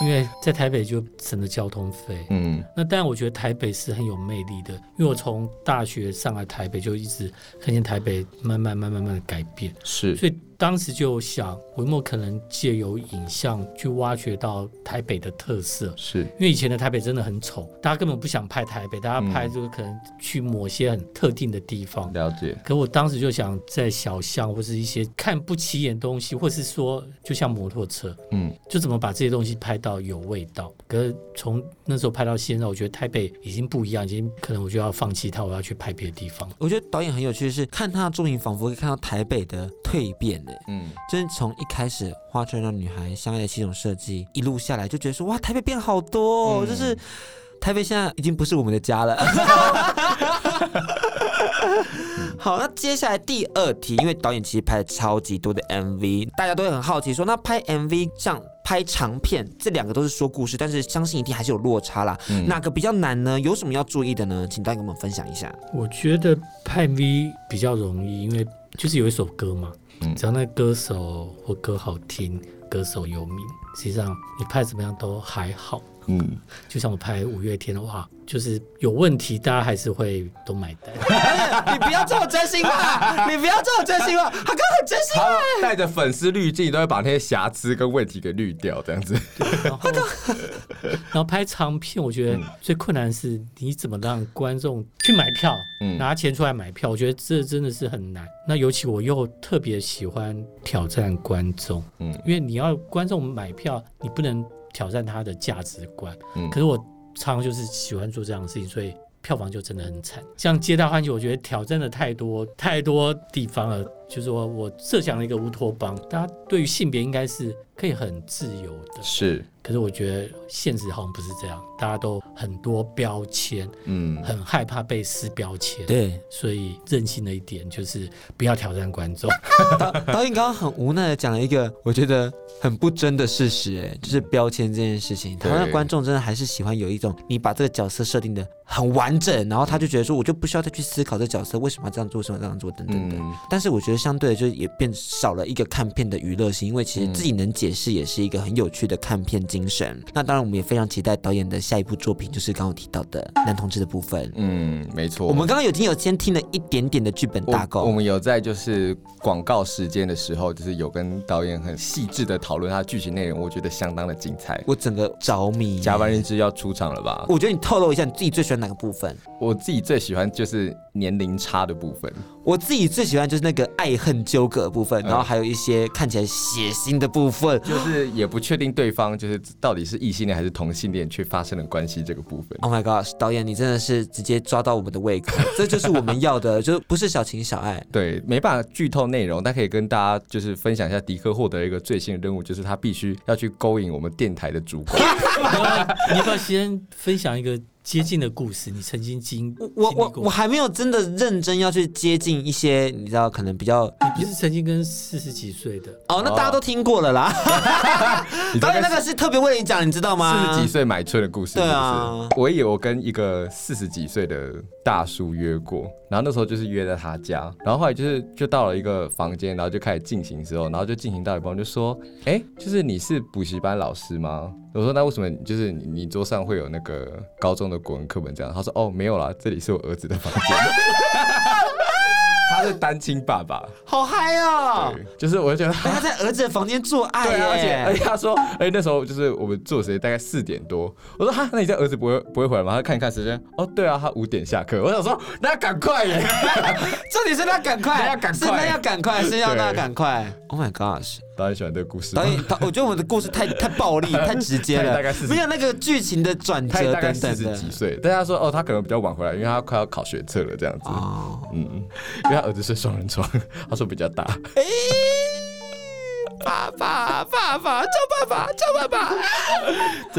因为在台北就省了交通费。嗯，那当然，我觉得台北是很有魅力的，因为我从大学上来台北，就一直看见台北慢慢、慢慢、慢慢的改变。是，所以。当时就想，我有没有可能借由影像去挖掘到台北的特色？是因为以前的台北真的很丑，大家根本不想拍台北，大家拍就是可能去某些很特定的地方。了解。可我当时就想在小巷或是一些看不起眼的东西，或是说就像摩托车，嗯，就怎么把这些东西拍到有味道。可是从那时候拍到现在，我觉得台北已经不一样，已经可能我就要放弃它，我要去拍别的地方。我觉得导演很有趣的是，看他的作品，仿佛可以看到台北的蜕变。嗯，就是从一开始花春让女孩相爱的七种设计，一路下来就觉得说，哇，台北变好多，哦，嗯，就是台北现在已经不是我们的家了。好，那接下来第二题，因为导演其实拍了超级多的 MV，大家都会很好奇说，那拍 MV 像拍长片，这两个都是说故事，但是相信一定还是有落差啦。嗯，哪个比较难呢？有什么要注意的呢？请导演跟我们分享一下。我觉得拍 MV 比较容易，因为就是有一首歌嘛。只要那歌手或歌好听，歌手有名，实际上你拍怎么样都还好。嗯，就像我拍五月天的话，就是有问题，大家还是会都买单。你不要这么真心话，你不要这么真心话，他哥很真心。带着粉丝滤镜，都会把那些瑕疵跟问题给滤掉，这样子。然后，然后拍长片，我觉得最困难的是你怎么让观众去买票，拿钱出来买票。我觉得这真的是很难。那尤其我又特别喜欢挑战观众，嗯，因为你要观众买票，你不能。挑战他的价值观，嗯，可是我常常就是喜欢做这样的事情，所以票房就真的很惨。像《皆大欢喜》，我觉得挑战的太多太多地方了。就是说我设想了一个乌托邦，大家对于性别应该是可以很自由的，是。可是我觉得现实好像不是这样，大家都很多标签，嗯，很害怕被撕标签，对，所以任性的一点就是不要挑战观众。导导演刚刚很无奈的讲了一个我觉得很不争的事实，哎，就是标签这件事情，台湾的观众真的还是喜欢有一种你把这个角色设定的很完整，然后他就觉得说我就不需要再去思考这角色为什么要这样做，为什么要这样做等等。等。嗯，但是我觉得相对的就也变少了一个看片的娱乐性，因为其实自己能解释也是一个很有趣的看片精神。那当然，我们也非常期待导演的下一部作品，就是刚刚提到的男同志的部分。嗯，没错。我们刚刚有听有先听了一点点的剧本大纲，我们有在就是广告时间的时候，就是有跟导演很细致的讨论他的剧情内容，我觉得相当的精彩。我整个着迷。加班日志要出场了吧？我觉得你透露一下你自己最喜欢哪个部分？我自己最喜欢就是年龄差的部分。我自己最喜欢就是那个爱恨纠葛的部分，然后还有一些看起来血腥的部分，就是也不确定对方就是到底是异性恋还是同性恋，去发生了关系这个部分。Oh my god，导演你真的是直接抓到我们的胃口，这就是我们要的，就不是小情小爱。对，没办法剧透内容，但可以跟大家就是分享一下，迪克获得一个最新的任务，就是他必须要去勾引我们电台的主管。你要不要先分享一个？接近的故事，你曾经经我我我还没有真的认真要去接近一些，你知道可能比较，你不是曾经跟四十几岁的哦，那大家都听过了啦。当然那个是特别为你讲，你知道吗？四十几岁买春的故事，对啊，我也有跟一个四十几岁的大叔约过，然后那时候就是约在他家，然后后来就是就到了一个房间，然后就开始进行之后，然后就进行到一半就说，哎、欸，就是你是补习班老师吗？我说那为什么就是你你桌上会有那个高中的国文课本这样？他说哦没有啦，这里是我儿子的房间。他是单亲爸爸，好嗨啊！对，就是我就觉得他在儿子的房间做爱，对，而且而且他说，哎，那时候就是我们做时间大概四点多，我说哈，那你家儿子不会不会回来吗？他看一看时间，哦，对啊，他五点下课。我想说，那要赶快耶，重点是那赶快，要赶快，是那要赶快，是要那赶快。Oh my gosh！导演喜欢这个故事，导演，我觉得我们的故事太 太暴力，太直接了，大概是没有那个剧情的转折等等的。四十几岁，但他说哦，他可能比较晚回来，因为他快要考学测了这样子。哦，嗯，因为他儿子睡双人床，他说比较大。哎，爸爸，爸爸，叫爸爸，叫爸爸。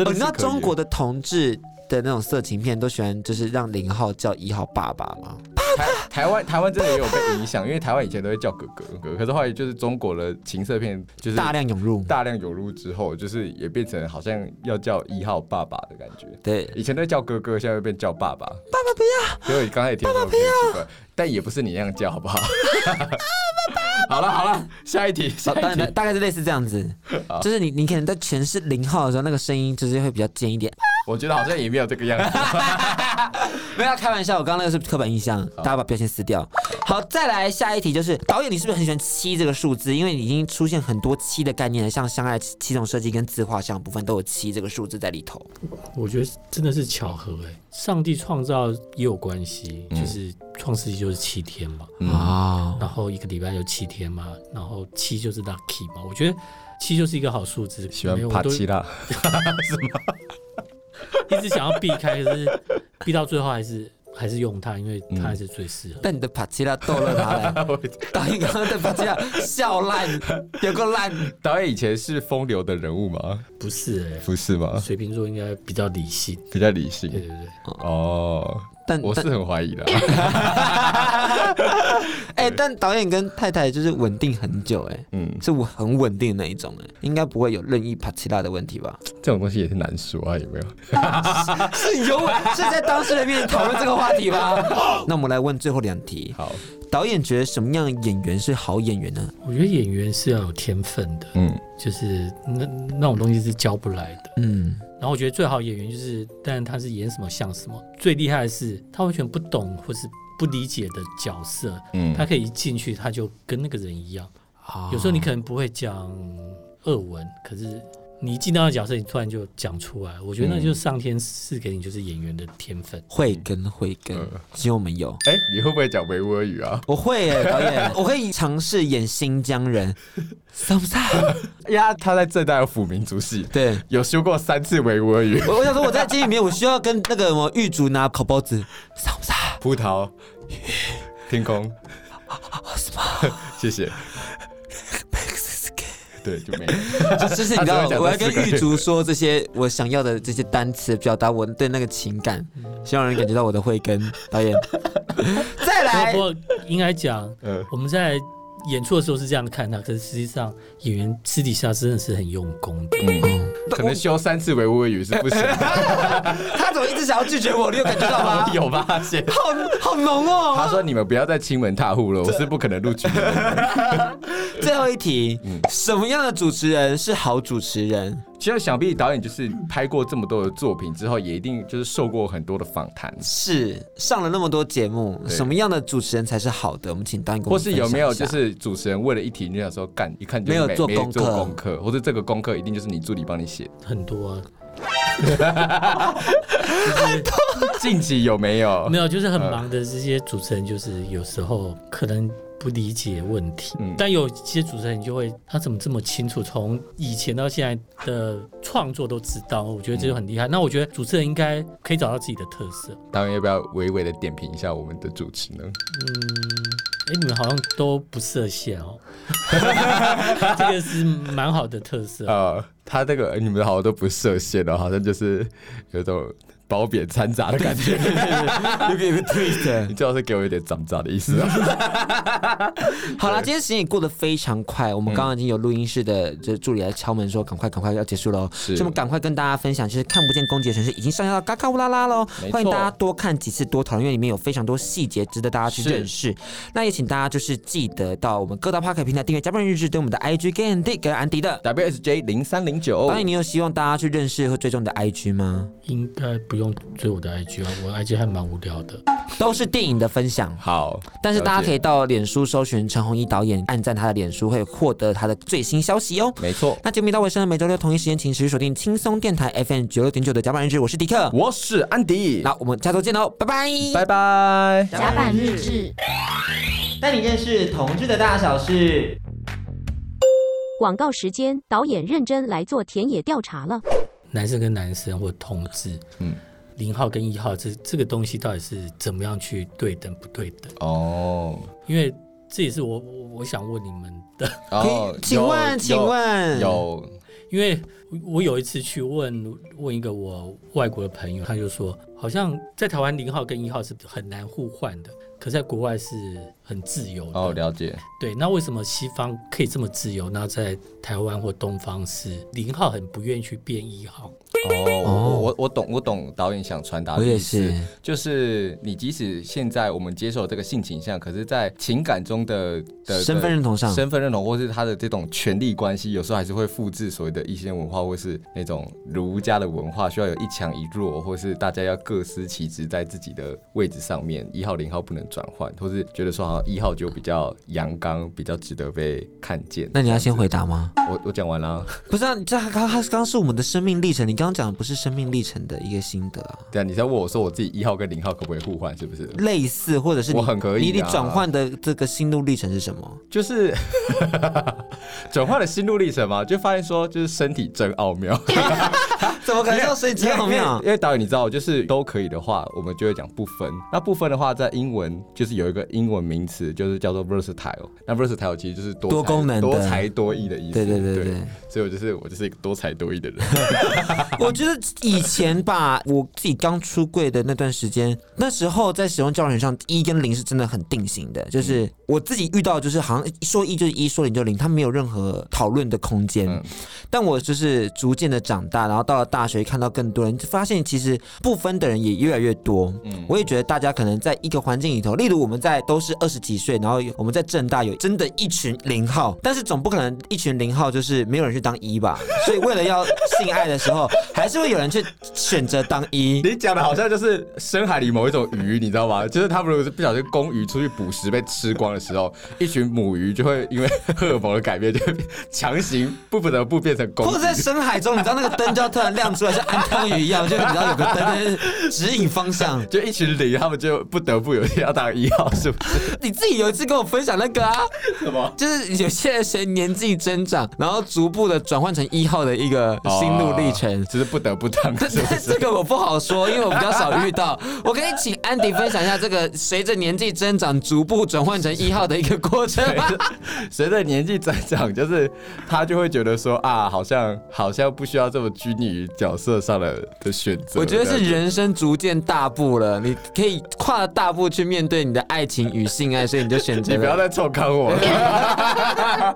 你知道中国的同志的那种色情片都喜欢，就是让零号叫一号爸爸吗？爸台台湾台湾真的也有被影响，因为台湾以前都会叫哥哥哥，可是后来就是中国的情色片就是大量涌入，大量涌入之后，就是也变成好像要叫一号爸爸的感觉。对，以前都叫哥哥，现在会变叫爸爸。爸爸不要，所以刚才也听到爸爸不要，但也不是你那样叫，好不好？好了好了，下一题，下一题，大大概是类似这样子，就是你你可能在诠释零号的时候，那个声音就是会比较尖一点。我觉得好像也没有这个样子，没有开玩笑，我刚刚那个是刻板印象，大家把标签撕掉。好，再来下一题，就是导演，你是不是很喜欢七这个数字？因为你已经出现很多七的概念了，像相爱七种设计跟自画像部分都有七这个数字在里头。我觉得真的是巧合哎、欸，上帝创造也有关系，就是创世纪就是七天嘛，啊、嗯，然后一个礼拜有七天嘛，然后七就是 lucky 嘛，我觉得七就是一个好数字。喜欢帕七啦，是吗？一直想要避开，可是避到最后还是还是用它，因为它还是最适合、嗯。但你的帕奇拉逗了他了，导演刚刚的帕奇拉笑烂，有个烂。导演以前是风流的人物吗？不是不是吗？水瓶座应该比较理性，比较理性。对对对，哦。但我是很怀疑的。哎、欸，但导演跟太太就是稳定很久、欸，哎，嗯，是我很稳定的那一种、欸，哎，应该不会有任意帕奇拉的问题吧？这种东西也是难说啊，有没有？是有，是在当事人面前讨论这个话题吗？那我们来问最后两题。好，导演觉得什么样的演员是好演员呢？我觉得演员是要有天分的，嗯，就是那那种东西是教不来的，嗯。然后我觉得最好演员就是，但他是演什么像什么。最厉害的是他完全不懂或是不理解的角色，嗯，他可以一进去他就跟那个人一样。哦，有时候你可能不会讲俄文，可是。你一进到的角色，你突然就讲出来，我觉得那就是上天赐给你就是演员的天分，慧根慧根，只有我们有。哎、欸，你会不会讲维吾尔语啊？我会耶，导演，我可以尝试演新疆人。什么呀？他在正大有辅民族系，对，有修过三次维吾尔语。我我想说，我在监狱里面，我需要跟那个什么狱卒拿烤包子。什么？葡萄，天空，什么？谢谢。对，就没了 就是你知道，我要跟玉竹说这些我想要的这些单词，表达我对那个情感，希望人感觉到我的慧根。导演，再来，不过应该讲，我们在。演出的时候是这样看他，可是实际上演员私底下真的是很用功的。嗯，可能修三次维吾尔语是不行的。他怎么一直想要拒绝我？你有感觉到吗？有发现，好好浓哦。他说：“你们不要再亲门踏户了，我是不可能录取的。”最后一题，嗯，什么样的主持人是好主持人？其实想必导演就是拍过这么多的作品之后，也一定就是受过很多的访谈，是上了那么多节目，什么样的主持人才是好的？我们请导演。或是有没有就是主持人为了一题，你想说干一看就没，没有做功课，功课，或者这个功课一定就是你助理帮你写很多啊。就是近期有没有？没有，就是很忙的这些主持人，就是有时候可能。不理解问题，嗯、但有些主持人就会，他怎么这么清楚，从以前到现在的创作都知道，我觉得这就很厉害。嗯、那我觉得主持人应该可以找到自己的特色。导演要不要微微的点评一下我们的主持呢？嗯，哎、欸，你们好像都不设限哦，这个是蛮好的特色啊、呃。他这个你们好像都不设限哦，好像就是有种。褒贬掺杂的感觉，有点 twist，你最好是给我一点涨价的意思啊。好了，今天时间也过得非常快，我们刚刚已经有录音室的这助理来敲门说，赶快赶快要结束喽，所以我们赶快跟大家分享，其实看不见攻击的城市已经上线到嘎嘎乌拉拉喽，欢迎大家多看几次多讨论，因为里面有非常多细节值得大家去认识。那也请大家就是记得到我们各大 Podcast 平台订阅《加班日志》，对我们的 IG Get Andy 给安迪的 WSJ 零三零九。导演，你有希望大家去认识和追踪你的 IG 吗？应该不。不用追我的 IG 啊，我 IG 还蛮无聊的，都是电影的分享。好，但是大家可以到脸书搜寻陈鸿一导演，按赞他的脸书，会获得他的最新消息哦。没错，那节目到尾声了，每周六同一时间，请持续锁定轻松电台 FM 九六点九的甲板日志，我是迪克，我是安迪，那我们下周见喽，拜拜，拜拜。甲板日志，带你认识同志的大小事。广告时间，导演认真来做田野调查了。男生跟男生或同志，嗯，零号跟一号，这这个东西到底是怎么样去对等不对等？哦，因为这也是我我想问你们的。哦，请问，请问，有，因为我有一次去问问一个我外国的朋友，他就说，好像在台湾零号跟一号是很难互换的，可在国外是很自由的。哦，了解。对，那为什么西方可以这么自由？那在台湾或东方是零号很不愿意去变一号？哦，我我我懂，我懂导演想传达的意思，我也是，就是你即使现在我们接受这个性倾向，可是，在情感中的的身份认同上，身份认同或是他的这种权力关系，有时候还是会复制所谓的一些文化，或是那种儒家的文化，需要有一强一弱，或是大家要各司其职，在自己的位置上面，一号零号不能转换，或是觉得说好像一号就比较阳刚，比较值得被看见。那你要先回答吗？我我讲完了，不是啊，这刚刚刚刚是我们的生命历程，你刚刚讲的不是生命历程的一个心得啊？对啊，你在问我说我自己一号跟零号可不可以互换，是不是？类似，或者是我很可以、啊。你你转换的这个心路历程是什么？就是 转换的心路历程嘛，就发现说，就是身体真奥妙。怎么可能叫身体奥妙？因为导演你知道，就是都可以的话，我们就会讲不分。那不分的话，在英文就是有一个英文名词，就是叫做 versatile。那 versatile 其实就是多多功能、多才多艺的意思。对对对对，对，所以我就是我就是一个多才多艺的人。我觉得以前吧，我自己刚出柜的那段时间，那时候在使用交友上，一跟零是真的很定型的，就是我自己遇到，就是好像说一就是一，说零就零，它没有任何讨论的空间。嗯、但我就是逐渐的长大，然后到了大学，看到更多人，就发现其实不分的人也越来越多。嗯，我也觉得大家可能在一个环境里头，例如我们在都是二十几岁，然后我们在正大有真的一群零号，但是总不可能一群零号就是没有人去当一吧？所以为了要性爱的时候，还是会有人去选择当一。你讲的好像就是深海里某一种鱼，你知道吗？就是他们如果是不小心公鱼出去捕食被吃光的时候，一群母鱼就会因为 荷尔蒙的改变，就会强行不得不变成公鱼。或者在深海中，你知道那个灯就要突然亮出来，像安康鱼一样，就你知道有个灯指引方向。就一群零，他们就不得不有一天要当一号，是不是？你自己有一次跟我分享那个啊？什么？就是有些人随年纪增长，然后逐步的转换成一号的一个心路历程，只、是不得不当。是是这个我不好说，因为我比较少遇到。我可以请安迪分享一下这个随着年纪增长逐步转换成一号的一个过程。随着年纪增长，就是他就会觉得说啊，好像好像不需要这么拘泥于角色上的的选择。我觉得是人生逐渐大步了，你可以跨大步去面对你的爱情与性爱，所以你就选择。你不要再臭看我了，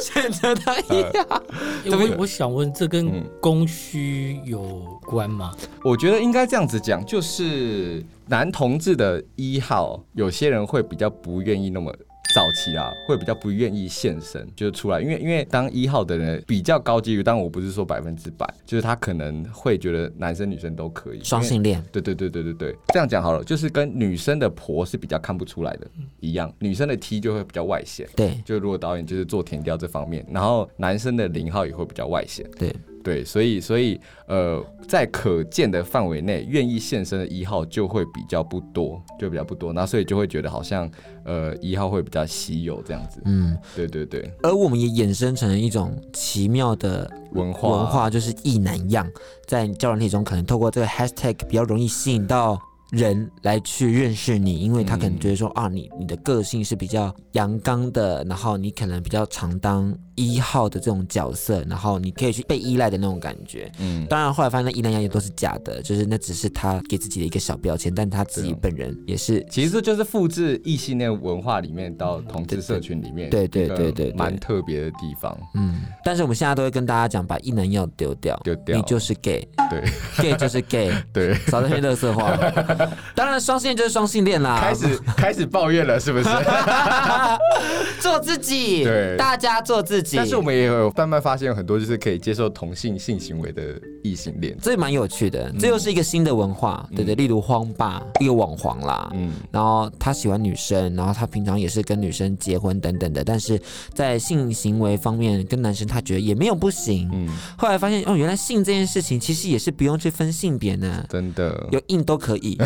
选择他一号。我我想问，这跟供需有关吗？我觉得应该这样子讲，就是男同志的一号，有些人会比较不愿意那么。早期啊，会比较不愿意现身，就是出来，因为因为当一号的人比较高几率，但我不是说百分之百，就是他可能会觉得男生女生都可以，双性恋，对对对对对对，这样讲好了，就是跟女生的婆是比较看不出来的一样，女生的 T 就会比较外显，对，就如果导演就是做填调这方面，然后男生的零号也会比较外显，对。对，所以所以呃，在可见的范围内，愿意现身的一号就会比较不多，就比较不多，那所以就会觉得好像呃一号会比较稀有这样子。嗯，对对对。而我们也衍生成了一种奇妙的文化，文化就是异男样，在交友软体中可能透过这个 hashtag 比较容易吸引到。人来去认识你，因为他可能觉得说、嗯、啊，你你的个性是比较阳刚的，然后你可能比较常当一号的这种角色，然后你可以去被依赖的那种感觉。嗯，当然后来发现那一男一样也都是假的，就是那只是他给自己的一个小标签，但他自己本人也是，其实这就是复制异性恋文化里面到同志社群里面，对对对对，蛮特别的地方。嗯，但是我们现在都会跟大家讲，把异男一要丢掉，丢掉，你就是 gay，对，gay 就是 gay，对，少这些垃圾话。当然，双性恋就是双性恋啦。开始开始抱怨了，是不是？做自己，对，大家做自己。但是我们也有慢慢发现，有很多就是可以接受同性性行为的异性恋，这蛮有趣的。这又是一个新的文化，嗯、对，对对。例如荒爸，一个网黄啦，嗯，然后他喜欢女生，然后他平常也是跟女生结婚等等的，但是在性行为方面跟男生他觉得也没有不行。嗯，后来发现哦，原来性这件事情其实也是不用去分性别呢，真的，有硬都可以。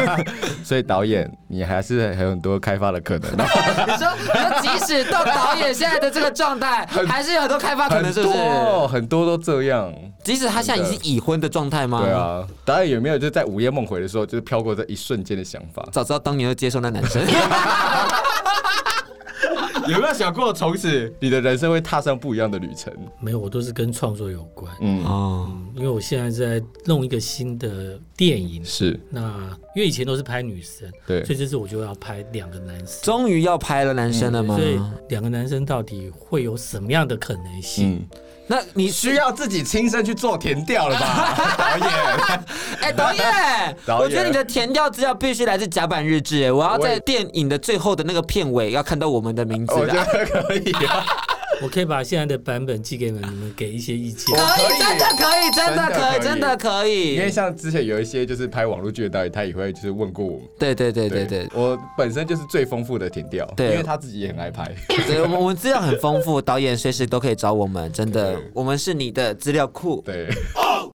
所以导演，你还是还有很多开发的可能。你说，你说，即使到导演现在的这个状态，还是有很多开发可能，是不是？很多，都这样。即使他现在已经是已婚的状态吗？对啊。导演有没有就在午夜梦回的时候，就是飘过这一瞬间的想法？早知道当年就接受那男生。有没有想过，从此你的人生会踏上不一样的旅程？没有，我都是跟创作有关。嗯哦，嗯，因为我现在在弄一个新的电影，是那因为以前都是拍女生，对所以这次我就要拍两个男生。终于要拍了男生了吗？所以两个男生到底会有什么样的可能性？嗯，那你需要自己亲身去做填调了吧，导演？哎，导演，导演我觉得你的填调资料必须来自甲板日志，哎，我要在电影的最后的那个片尾要看到我们的名字我觉。得可以啊。我可以把现在的版本寄给你们，你们给一些意见。可以，真的可以，真的可以，真真的的可以。因为像之前有一些就是拍网络剧的导演，他也会就是问过我们。对对对对对，我本身就是最丰富的填调，对因为他自己也很爱拍。对，我们我们资料很丰富，导演随时都可以找我们，真的，我们是你的资料库。对，